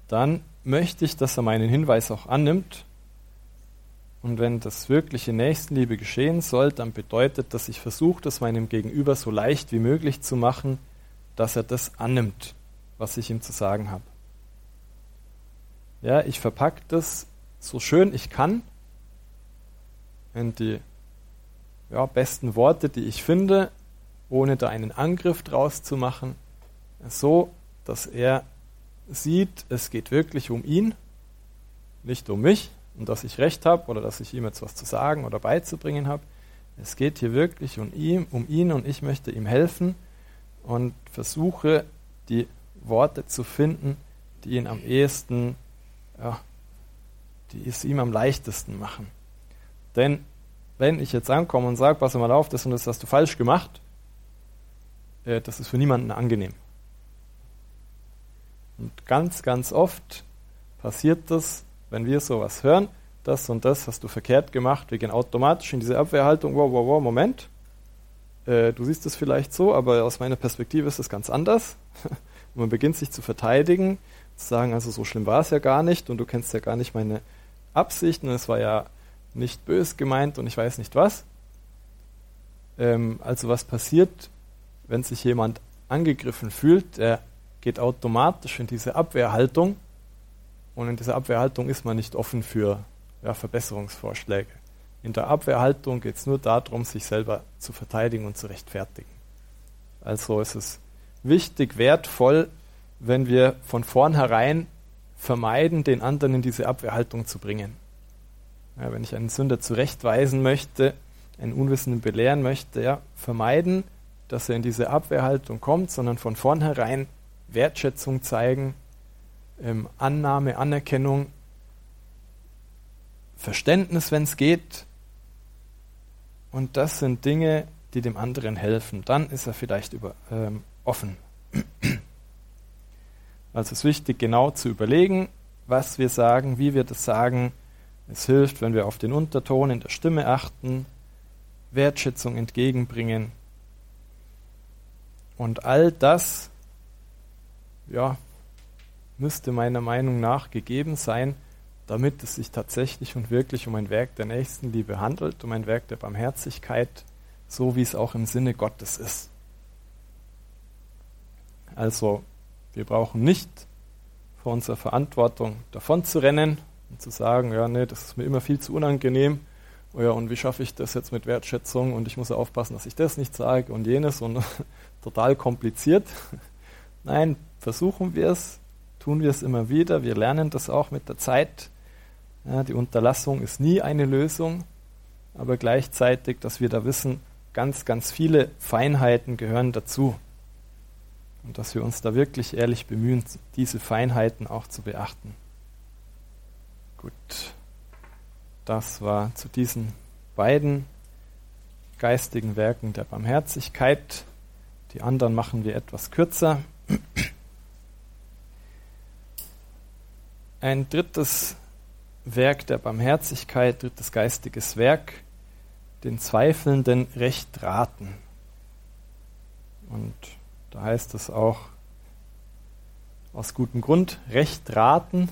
dann möchte ich, dass er meinen Hinweis auch annimmt. Und wenn das wirkliche Nächstenliebe geschehen soll, dann bedeutet, dass ich versuche, das meinem Gegenüber so leicht wie möglich zu machen, dass er das annimmt, was ich ihm zu sagen habe. Ja, ich verpacke das so schön ich kann in die ja, besten Worte, die ich finde, ohne da einen Angriff draus zu machen so, dass er sieht, es geht wirklich um ihn, nicht um mich und dass ich recht habe oder dass ich ihm jetzt was zu sagen oder beizubringen habe. Es geht hier wirklich um ihn, um ihn und ich möchte ihm helfen und versuche die Worte zu finden, die ihn am ehesten, ja, die es ihm am leichtesten machen. Denn wenn ich jetzt ankomme und sage, pass mal auf, das und das hast du falsch gemacht, äh, das ist für niemanden angenehm. Und ganz, ganz oft passiert das, wenn wir sowas hören, das und das hast du verkehrt gemacht, wir gehen automatisch in diese Abwehrhaltung, wow, wow, wow, Moment, äh, du siehst es vielleicht so, aber aus meiner Perspektive ist es ganz anders. und *laughs* man beginnt sich zu verteidigen, zu sagen, also so schlimm war es ja gar nicht und du kennst ja gar nicht meine Absichten, es war ja nicht bös gemeint und ich weiß nicht was. Ähm, also was passiert, wenn sich jemand angegriffen fühlt, der geht automatisch in diese Abwehrhaltung und in dieser Abwehrhaltung ist man nicht offen für ja, Verbesserungsvorschläge. In der Abwehrhaltung geht es nur darum, sich selber zu verteidigen und zu rechtfertigen. Also ist es wichtig, wertvoll, wenn wir von vornherein vermeiden, den anderen in diese Abwehrhaltung zu bringen. Ja, wenn ich einen Sünder zurechtweisen möchte, einen Unwissenden belehren möchte, ja, vermeiden, dass er in diese Abwehrhaltung kommt, sondern von vornherein Wertschätzung zeigen, ähm, Annahme, Anerkennung, Verständnis, wenn es geht. Und das sind Dinge, die dem anderen helfen. Dann ist er vielleicht über, ähm, offen. *clears throat* Also es ist wichtig, genau zu überlegen, was wir sagen, wie wir das sagen. Es hilft, wenn wir auf den Unterton in der Stimme achten, Wertschätzung entgegenbringen. Und all das, ja, müsste meiner Meinung nach gegeben sein, damit es sich tatsächlich und wirklich um ein Werk der Nächstenliebe handelt, um ein Werk der Barmherzigkeit, so wie es auch im Sinne Gottes ist. Also, wir brauchen nicht vor unserer Verantwortung davon zu rennen und zu sagen, ja, nee, das ist mir immer viel zu unangenehm. Oh ja, und wie schaffe ich das jetzt mit Wertschätzung? Und ich muss aufpassen, dass ich das nicht sage und jenes und *laughs* total kompliziert. *laughs* Nein, versuchen wir es, tun wir es immer wieder. Wir lernen das auch mit der Zeit. Ja, die Unterlassung ist nie eine Lösung, aber gleichzeitig, dass wir da wissen, ganz, ganz viele Feinheiten gehören dazu. Und dass wir uns da wirklich ehrlich bemühen, diese Feinheiten auch zu beachten. Gut, das war zu diesen beiden geistigen Werken der Barmherzigkeit. Die anderen machen wir etwas kürzer. Ein drittes Werk der Barmherzigkeit, drittes geistiges Werk, den Zweifelnden recht raten. Und da heißt es auch aus gutem Grund recht raten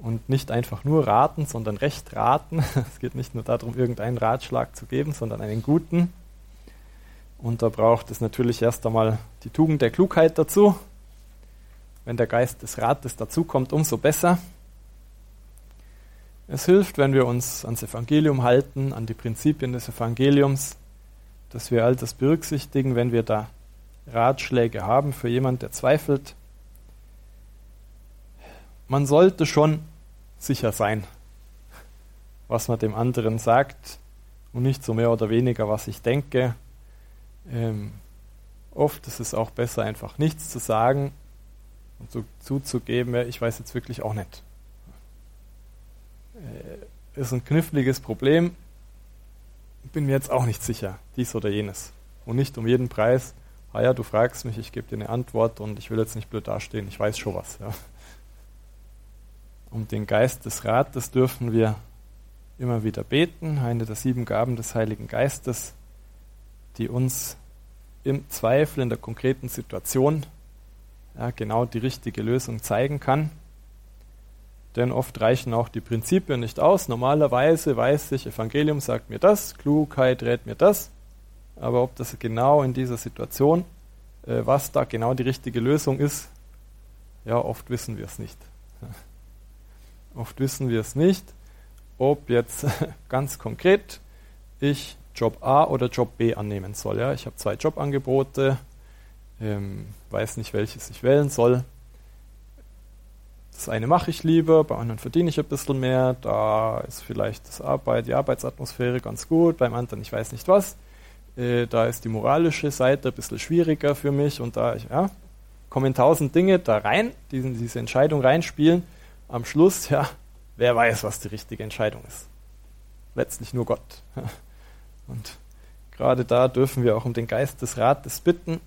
und nicht einfach nur raten, sondern recht raten. *laughs* Es geht nicht nur darum, irgendeinen Ratschlag zu geben, sondern einen guten. Und da braucht es natürlich erst einmal die Tugend der Klugheit dazu. Wenn der Geist des Rates dazukommt, umso besser. Es hilft, wenn wir uns ans Evangelium halten, an die Prinzipien des Evangeliums, dass wir all das berücksichtigen, wenn wir da Ratschläge haben für jemand, der zweifelt. Man sollte schon sicher sein, was man dem anderen sagt und nicht so mehr oder weniger, was ich denke. Ähm, oft ist es auch besser, einfach nichts zu sagen und so zuzugeben, ich weiß jetzt wirklich auch nicht. Äh, ist ein kniffliges Problem. Bin mir jetzt auch nicht sicher, dies oder jenes. Und nicht um jeden Preis, ah ja, du fragst mich, ich gebe dir eine Antwort und ich will jetzt nicht blöd dastehen, ich weiß schon was. Ja. Um den Geist des Rates dürfen wir immer wieder beten, eine der sieben Gaben des Heiligen Geistes, die uns im Zweifel in der konkreten Situation ja, genau die richtige Lösung zeigen kann. Denn oft reichen auch die Prinzipien nicht aus. Normalerweise weiß ich, Evangelium sagt mir das, Klugheit rät mir das. Aber ob das genau in dieser Situation, äh, was da genau die richtige Lösung ist, ja, oft wissen wir es nicht. *laughs* Oft wissen wir es nicht, ob jetzt *laughs* ganz konkret ich Job A oder Job B annehmen soll. Ja, ich habe zwei Jobangebote, ähm, weiß nicht, welches ich wählen soll. Das eine mache ich lieber, bei anderen verdiene ich ein bisschen mehr, da ist vielleicht das Arbeit, die Arbeitsatmosphäre ganz gut, beim anderen ich weiß nicht was. Äh, da ist die moralische Seite ein bisschen schwieriger für mich und da ja, kommen tausend Dinge da rein, die in diese Entscheidung reinspielen. Am Schluss, ja, wer weiß, was die richtige Entscheidung ist. Letztlich nur Gott. *laughs* Und gerade da dürfen wir auch um den Geist des Rates bitten,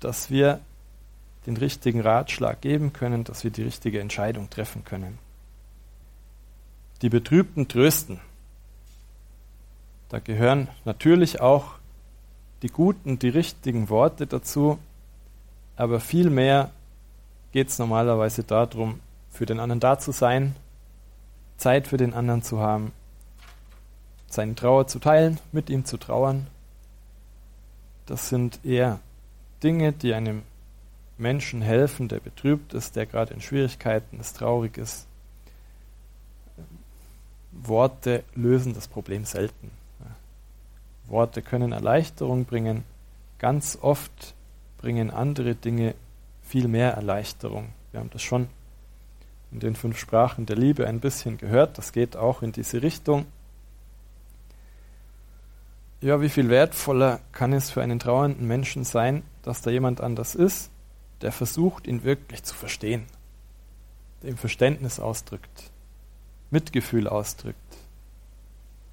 dass wir den richtigen Ratschlag geben können, dass wir die richtige Entscheidung treffen können. Die Betrübten trösten. Da gehören natürlich auch die guten, die richtigen Worte dazu, aber vielmehr geht es normalerweise darum, für den anderen da zu sein, Zeit für den anderen zu haben, seine Trauer zu teilen, mit ihm zu trauern. Das sind eher Dinge, die einem Menschen helfen, der betrübt ist, der gerade in Schwierigkeiten ist, traurig ist. Worte lösen das Problem selten. Worte können Erleichterung bringen. Ganz oft bringen andere Dinge viel mehr Erleichterung. Wir haben das schon in den fünf Sprachen der Liebe ein bisschen gehört. Das geht auch in diese Richtung. Ja, wie viel wertvoller kann es für einen trauernden Menschen sein, dass da jemand anders ist, der versucht, ihn wirklich zu verstehen, der ihm Verständnis ausdrückt, Mitgefühl ausdrückt.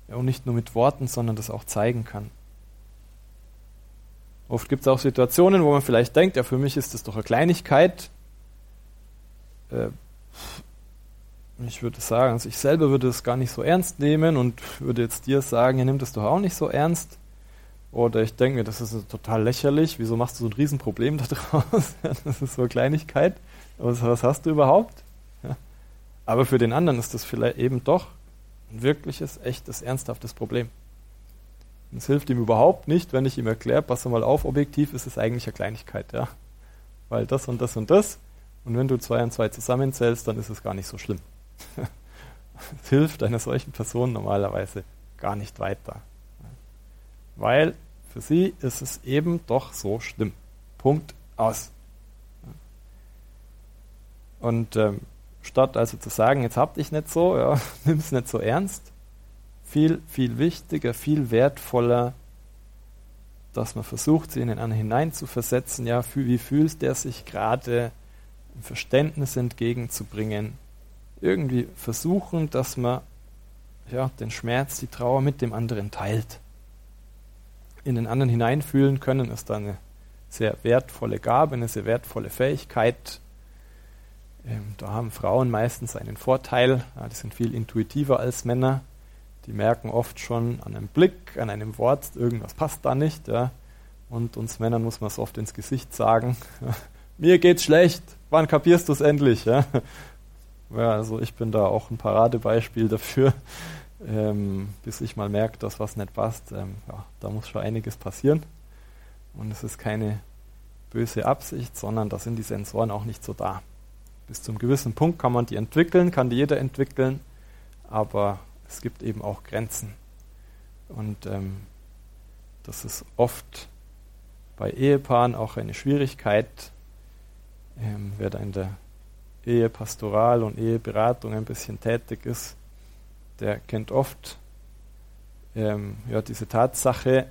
Ja, und nicht nur mit Worten, sondern das auch zeigen kann. Oft gibt es auch Situationen, wo man vielleicht denkt, ja, für mich ist das doch eine Kleinigkeit. Äh, ich würde sagen, also ich selber würde es gar nicht so ernst nehmen und würde jetzt dir sagen, ihr nimmt es doch auch nicht so ernst. Oder ich denke mir, das ist total lächerlich, wieso machst du so ein Riesenproblem daraus? *laughs* das ist so eine Kleinigkeit. Was, was hast du überhaupt? Aber für den anderen ist das vielleicht eben doch ein wirkliches, echtes, ernsthaftes Problem. Es hilft ihm überhaupt nicht, wenn ich ihm erkläre, pass mal auf, objektiv ist es eigentlich eine Kleinigkeit, ja. Weil das und das und das. Und wenn du zwei und zwei zusammenzählst, dann ist es gar nicht so schlimm. *laughs* Es hilft einer solchen Person normalerweise gar nicht weiter. Weil für sie ist es eben doch so schlimm. Punkt aus. Und ähm, statt also zu sagen, jetzt hab dich nicht so, ja, *laughs* es nicht so ernst, viel, viel wichtiger, viel wertvoller, dass man versucht, sie in den anderen hineinzuversetzen, ja, wie fühlt der sich gerade, ein Verständnis entgegenzubringen, irgendwie versuchen, dass man ja, den Schmerz, die Trauer mit dem anderen teilt. In den anderen hineinfühlen können ist da eine sehr wertvolle Gabe, eine sehr wertvolle Fähigkeit. Ähm, da haben Frauen meistens einen Vorteil, ja, die sind viel intuitiver als Männer. Die merken oft schon an einem Blick, an einem Wort, irgendwas passt da nicht. Ja. Und uns Männern muss man es oft ins Gesicht sagen. *laughs* Mir geht's schlecht, wann kapierst du es endlich? Ja. *laughs* Ja, also ich bin da auch ein Paradebeispiel dafür. Ähm, bis ich mal merke, dass was nicht passt, ähm, ja, da muss schon einiges passieren. Und es ist keine böse Absicht, sondern da sind die Sensoren auch nicht so da. Bis zum gewissen Punkt kann man die entwickeln, kann die jeder entwickeln, aber es gibt eben auch Grenzen. Und ähm, das ist oft bei Ehepaaren auch eine Schwierigkeit. Ähm, wer da in der Ehepastoral und Eheberatung ein bisschen tätig ist, der kennt oft ähm, ja, diese Tatsache,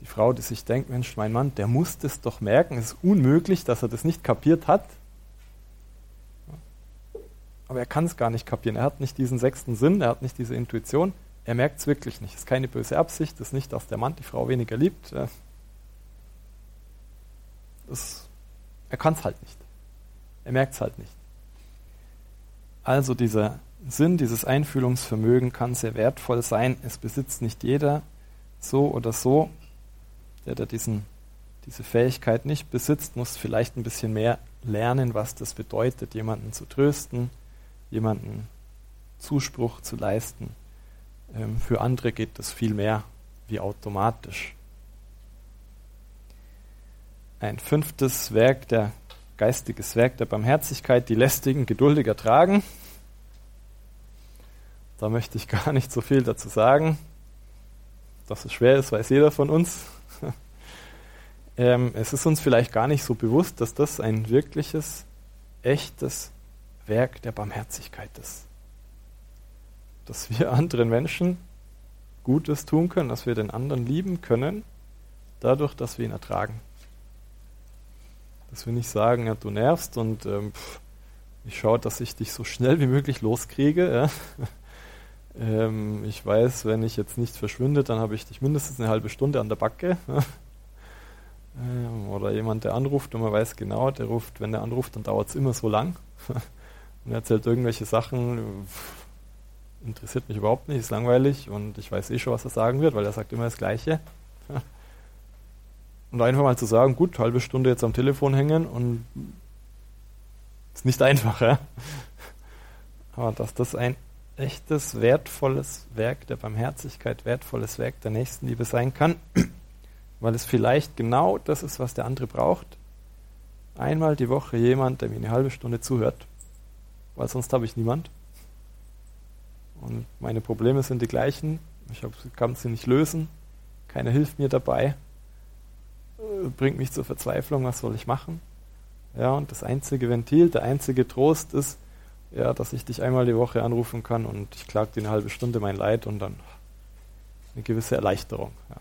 die Frau, die sich denkt, Mensch, mein Mann, der muss das doch merken, es ist unmöglich, dass er das nicht kapiert hat. Aber er kann es gar nicht kapieren, er hat nicht diesen sechsten Sinn, er hat nicht diese Intuition, er merkt es wirklich nicht. Es ist keine böse Absicht, es ist nicht, dass der Mann die Frau weniger liebt. Das, er kann es halt nicht. Er merkt es halt nicht. Also dieser Sinn, dieses Einfühlungsvermögen kann sehr wertvoll sein. Es besitzt nicht jeder so oder so. Der, der diesen, diese Fähigkeit nicht besitzt, muss vielleicht ein bisschen mehr lernen, was das bedeutet, jemanden zu trösten, jemanden Zuspruch zu leisten. Ähm, für andere geht das viel mehr wie automatisch. Ein fünftes Werk der geistiges Werk der Barmherzigkeit, die lästigen geduldig ertragen. Da möchte ich gar nicht so viel dazu sagen. Dass es schwer ist, weiß jeder von uns. *laughs* ähm, es ist uns vielleicht gar nicht so bewusst, dass das ein wirkliches, echtes Werk der Barmherzigkeit ist. Dass wir anderen Menschen Gutes tun können, dass wir den anderen lieben können, dadurch, dass wir ihn ertragen. Dass wir nicht sagen, ja, du nervst und ähm, pff, ich schaue, dass ich dich so schnell wie möglich loskriege. Ja. *laughs* ähm, ich weiß, wenn ich jetzt nicht verschwinde, dann habe ich dich mindestens eine halbe Stunde an der Backe. Ja. *laughs* Ähm, oder jemand, der anruft und man weiß genau, der ruft, wenn der anruft, dann dauert es immer so lang. *laughs* und er erzählt irgendwelche Sachen, pff, interessiert mich überhaupt nicht, ist langweilig und ich weiß eh schon, was er sagen wird, weil er sagt immer das Gleiche. *laughs* Und einfach mal zu sagen, gut, halbe Stunde jetzt am Telefon hängen und ist nicht einfach, ja. Aber dass das ein echtes, wertvolles Werk der Barmherzigkeit, wertvolles Werk der Nächstenliebe sein kann, *clears throat* weil es vielleicht genau das ist, was der andere braucht. Einmal die Woche jemand, der mir eine halbe Stunde zuhört, weil sonst habe ich niemand. Und meine Probleme sind die gleichen. Ich kann sie nicht lösen. Keiner hilft mir dabei bringt mich zur Verzweiflung, was soll ich machen? Ja, und das einzige Ventil, der einzige Trost ist, ja, dass ich dich einmal die Woche anrufen kann und ich klage dir eine halbe Stunde mein Leid und dann eine gewisse Erleichterung. Ja.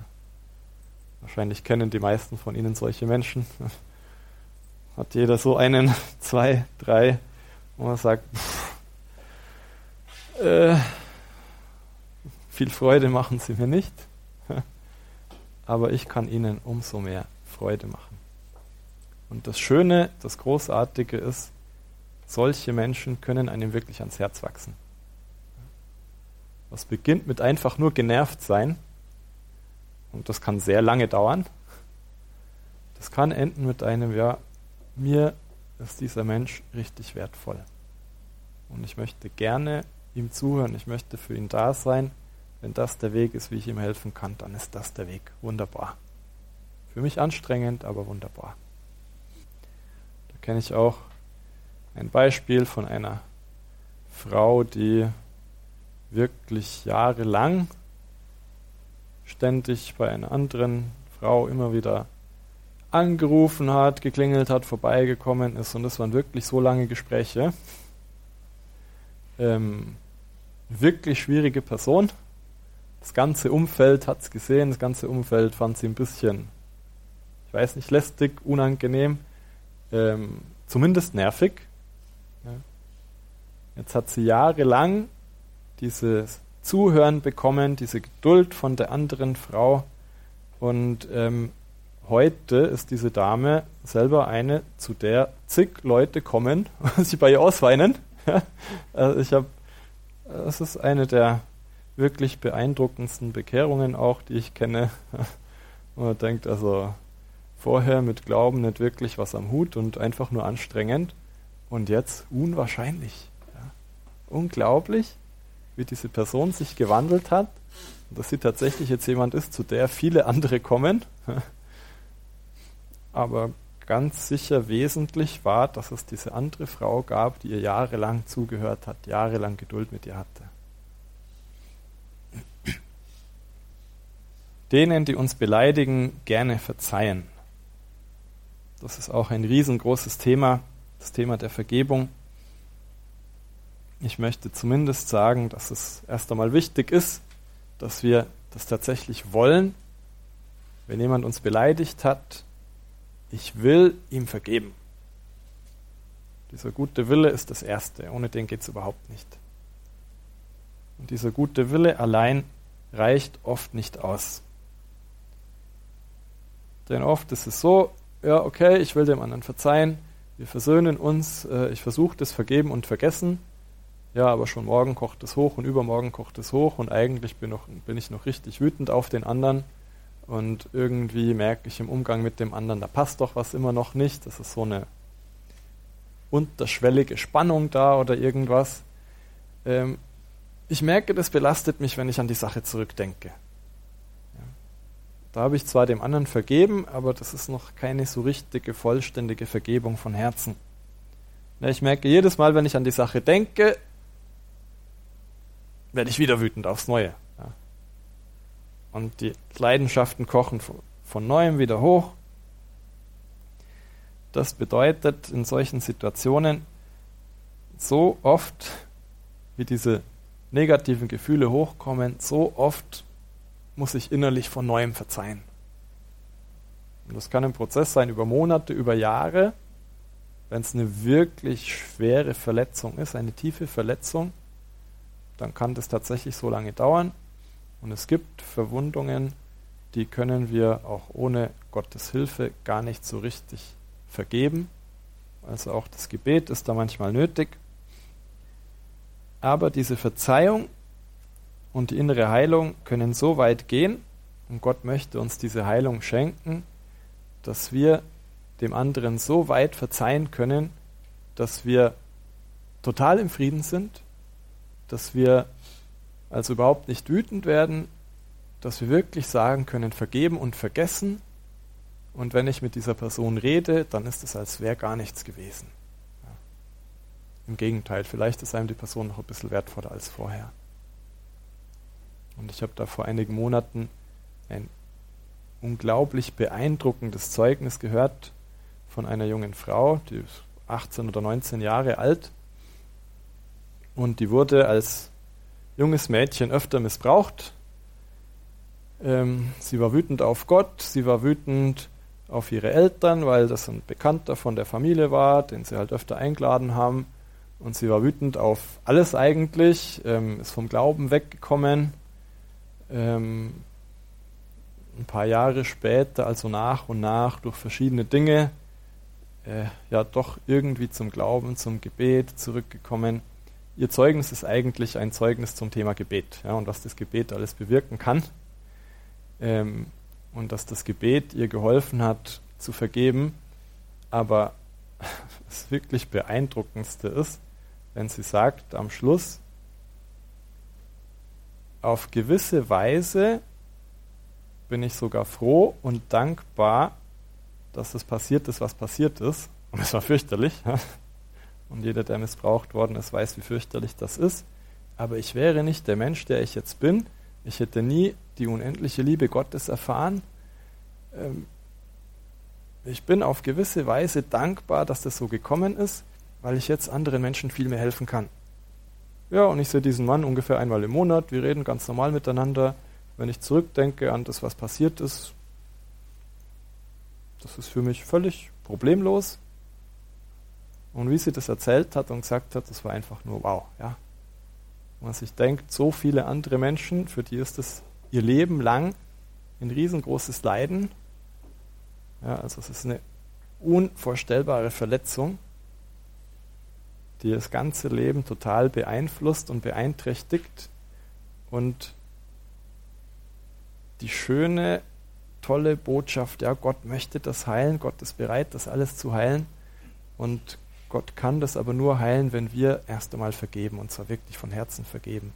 Wahrscheinlich kennen die meisten von Ihnen solche Menschen. *laughs* Hat jeder so einen, *laughs* zwei, drei, wo man sagt, pff, äh, viel Freude machen sie mir nicht, *laughs* aber ich kann ihnen umso mehr Freude machen. Und das Schöne, das Großartige ist, solche Menschen können einem wirklich ans Herz wachsen. Was beginnt mit einfach nur genervt sein, und das kann sehr lange dauern, das kann enden mit einem, ja, mir ist dieser Mensch richtig wertvoll. Und ich möchte gerne ihm zuhören, ich möchte für ihn da sein. Wenn das der Weg ist, wie ich ihm helfen kann, dann ist das der Weg. Wunderbar. Für mich anstrengend, aber wunderbar. Da kenne ich auch ein Beispiel von einer Frau, die wirklich jahrelang ständig bei einer anderen Frau immer wieder angerufen hat, geklingelt hat, vorbeigekommen ist. Und das waren wirklich so lange Gespräche. Ähm, wirklich schwierige Person. Das ganze Umfeld hat es gesehen, das ganze Umfeld fand sie ein bisschen, ich weiß nicht, lästig, unangenehm, ähm, zumindest nervig. Jetzt hat sie jahrelang dieses Zuhören bekommen, diese Geduld von der anderen Frau und ähm, heute ist diese Dame selber eine, zu der zig Leute kommen und *laughs* sie bei ihr ausweinen. *laughs* also ich habe, das ist eine der wirklich beeindruckendsten Bekehrungen auch, die ich kenne. Und *laughs* man denkt also vorher mit Glauben nicht wirklich was am Hut und einfach nur anstrengend und jetzt unwahrscheinlich. Unglaublich, wie diese Person sich gewandelt hat dass sie tatsächlich jetzt jemand ist, zu der viele andere kommen *laughs* aber ganz sicher wesentlich war, dass es diese andere Frau gab, die ihr jahrelang zugehört hat, jahrelang Geduld mit ihr hatte. *clears throat* Denen, die uns beleidigen, gerne verzeihen. Das ist auch ein riesengroßes Thema, das Thema der Vergebung. Ich möchte zumindest sagen, dass es erst einmal wichtig ist, dass wir das tatsächlich wollen. Wenn jemand uns beleidigt hat, ich will ihm vergeben. Dieser gute Wille ist das Erste, ohne den geht es überhaupt nicht. Und dieser gute Wille allein reicht oft nicht aus. Denn oft ist es so, ja, okay, ich will dem anderen verzeihen, wir versöhnen uns, äh, ich versuche das Vergeben und Vergessen, ja, aber schon morgen kocht es hoch und übermorgen kocht es hoch und eigentlich bin, noch, bin ich noch richtig wütend auf den anderen und irgendwie merke ich im Umgang mit dem anderen, da passt doch was immer noch nicht. Das ist so eine unterschwellige Spannung da oder irgendwas. Ähm, ich merke, das belastet mich, wenn ich an die Sache zurückdenke. Da habe ich zwar dem anderen vergeben, aber das ist noch keine so richtige, vollständige Vergebung von Herzen. Ich merke jedes Mal, wenn ich an die Sache denke, werde ich wieder wütend aufs Neue. Und die Leidenschaften kochen von neuem wieder hoch. Das bedeutet in solchen Situationen, so oft wie diese negativen Gefühle hochkommen, so oft muss ich innerlich von neuem verzeihen. Und das kann ein Prozess sein über Monate, über Jahre. Wenn es eine wirklich schwere Verletzung ist, eine tiefe Verletzung, dann kann das tatsächlich so lange dauern. Und es gibt Verwundungen, die können wir auch ohne Gottes Hilfe gar nicht so richtig vergeben. Also auch das Gebet ist da manchmal nötig. Aber diese Verzeihung und die innere Heilung können so weit gehen, und Gott möchte uns diese Heilung schenken, dass wir dem anderen so weit verzeihen können, dass wir total im Frieden sind, dass wir also überhaupt nicht wütend werden, dass wir wirklich sagen können, vergeben und vergessen. Und wenn ich mit dieser Person rede, dann ist es, als wäre gar nichts gewesen. Ja. Im Gegenteil, vielleicht ist einem die Person noch ein bisschen wertvoller als vorher. Und ich habe da vor einigen Monaten ein unglaublich beeindruckendes Zeugnis gehört von einer jungen Frau, die ist 18 oder 19 Jahre alt. Und die wurde als junges Mädchen öfter missbraucht. Ähm, sie war wütend auf Gott, sie war wütend auf ihre Eltern, weil das ein Bekannter von der Familie war, den sie halt öfter eingeladen haben. Und sie war wütend auf alles eigentlich, ähm, ist vom Glauben weggekommen, ähm, ein paar Jahre später, also nach und nach durch verschiedene Dinge, äh, ja doch irgendwie zum Glauben, zum Gebet zurückgekommen. Ihr Zeugnis ist eigentlich ein Zeugnis zum Thema Gebet ja, und was das Gebet alles bewirken kann. Ähm, und dass das Gebet ihr geholfen hat, zu vergeben. Aber *laughs* das wirklich Beeindruckendste ist, wenn sie sagt am Schluss, auf gewisse Weise bin ich sogar froh und dankbar, dass es passiert ist, was passiert ist. Und es war fürchterlich. Ja? Und jeder, der missbraucht worden ist, weiß, wie fürchterlich das ist. Aber ich wäre nicht der Mensch, der ich jetzt bin. Ich hätte nie die unendliche Liebe Gottes erfahren. Ähm, ich bin auf gewisse Weise dankbar, dass das so gekommen ist, weil ich jetzt anderen Menschen viel mehr helfen kann. Ja, und ich sehe diesen Mann ungefähr einmal im Monat. Wir reden ganz normal miteinander. Wenn ich zurückdenke an das, was passiert ist, das ist für mich völlig problemlos. Und wie sie das erzählt hat und gesagt hat, das war einfach nur wow. Ja. Man sich denkt, so viele andere Menschen, für die ist das ihr Leben lang ein riesengroßes Leiden. Ja, also es ist eine unvorstellbare Verletzung, die das ganze Leben total beeinflusst und beeinträchtigt. Und die schöne, tolle Botschaft, ja, Gott möchte das heilen, Gott ist bereit, das alles zu heilen. Und Gott kann das aber nur heilen, wenn wir erst einmal vergeben, und zwar wirklich von Herzen vergeben.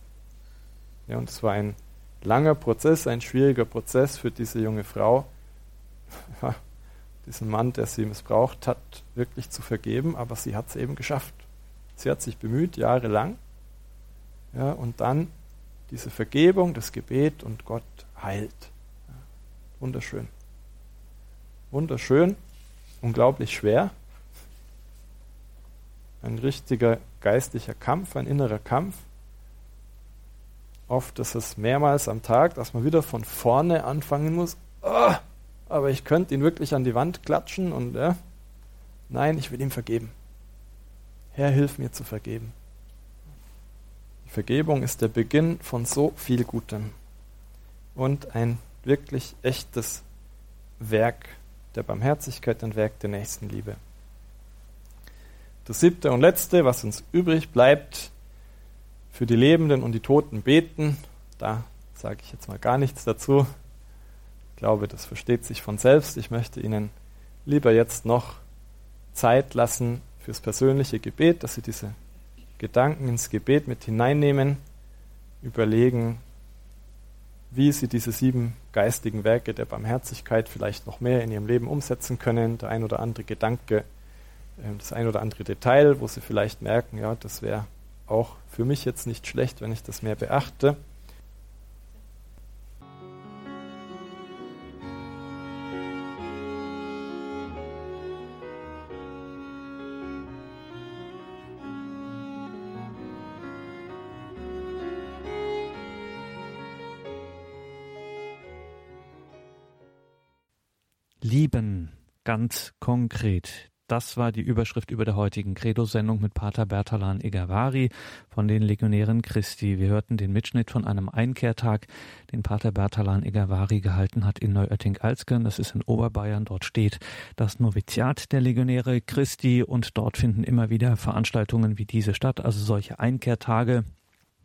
Ja, und es war ein langer Prozess, ein schwieriger Prozess für diese junge Frau, *laughs* ja, diesen Mann, der sie missbraucht hat, wirklich zu vergeben, aber sie hat es eben geschafft. Sie hat sich bemüht, jahrelang, ja, und dann diese Vergebung, das Gebet und Gott heilt. Wunderschön. Wunderschön, unglaublich schwer, ein richtiger geistlicher Kampf, ein innerer Kampf. Oft ist es mehrmals am Tag, dass man wieder von vorne anfangen muss. Oh, aber ich könnte ihn wirklich an die Wand klatschen und ja, nein, ich will ihm vergeben. Herr, hilf mir zu vergeben. Die Vergebung ist der Beginn von so viel Gutem und ein wirklich echtes Werk der Barmherzigkeit, ein Werk der Nächstenliebe. Das siebte und letzte, was uns übrig bleibt, für die Lebenden und die Toten beten. Da sage ich jetzt mal gar nichts dazu. Ich glaube, das versteht sich von selbst. Ich möchte Ihnen lieber jetzt noch Zeit lassen fürs persönliche Gebet, dass Sie diese Gedanken ins Gebet mit hineinnehmen, überlegen, wie Sie diese sieben geistigen Werke der Barmherzigkeit vielleicht noch mehr in Ihrem Leben umsetzen können. Der ein oder andere Gedanke das ein oder andere Detail, wo Sie vielleicht merken, ja, das wäre auch für mich jetzt nicht schlecht, wenn ich das mehr beachte. Lieben, ganz konkret. Das war die Überschrift über der heutigen Credo-Sendung mit Pater Bertalan Egavari von den Legionären Christi. Wir hörten den Mitschnitt von einem Einkehrtag, den Pater Bertalan Egavari gehalten hat in Neuötting-Alzgern. Das ist in Oberbayern. Dort steht das Noviziat der Legionäre Christi und dort finden immer wieder Veranstaltungen wie diese statt, also solche Einkehrtage.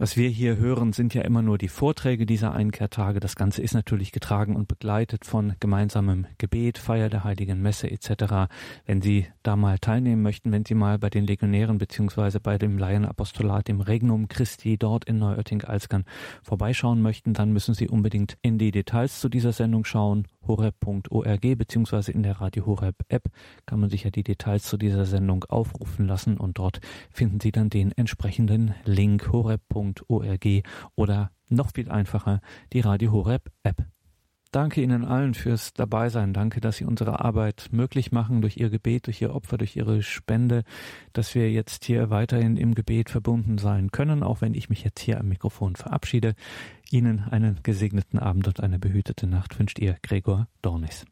Was wir hier hören, sind ja immer nur die Vorträge dieser Einkehrtage. Das Ganze ist natürlich getragen und begleitet von gemeinsamem Gebet, Feier der Heiligen Messe etc. Wenn Sie da mal teilnehmen möchten, wenn Sie mal bei den Legionären beziehungsweise bei dem Laienapostolat, dem Regnum Christi dort in Neuötting-Alzgern vorbeischauen möchten, dann müssen Sie unbedingt in die Details zu dieser Sendung schauen horeb.org beziehungsweise in der Radio Horeb App kann man sich ja die Details zu dieser Sendung aufrufen lassen und dort finden Sie dann den entsprechenden Link horeb.org oder noch viel einfacher die Radio Horeb App. Danke Ihnen allen fürs Dabeisein. Danke, dass Sie unsere Arbeit möglich machen durch Ihr Gebet, durch Ihr Opfer, durch Ihre Spende, dass wir jetzt hier weiterhin im Gebet verbunden sein können, auch wenn ich mich jetzt hier am Mikrofon verabschiede. Ihnen einen gesegneten Abend und eine behütete Nacht wünscht Ihr Gregor Dornis.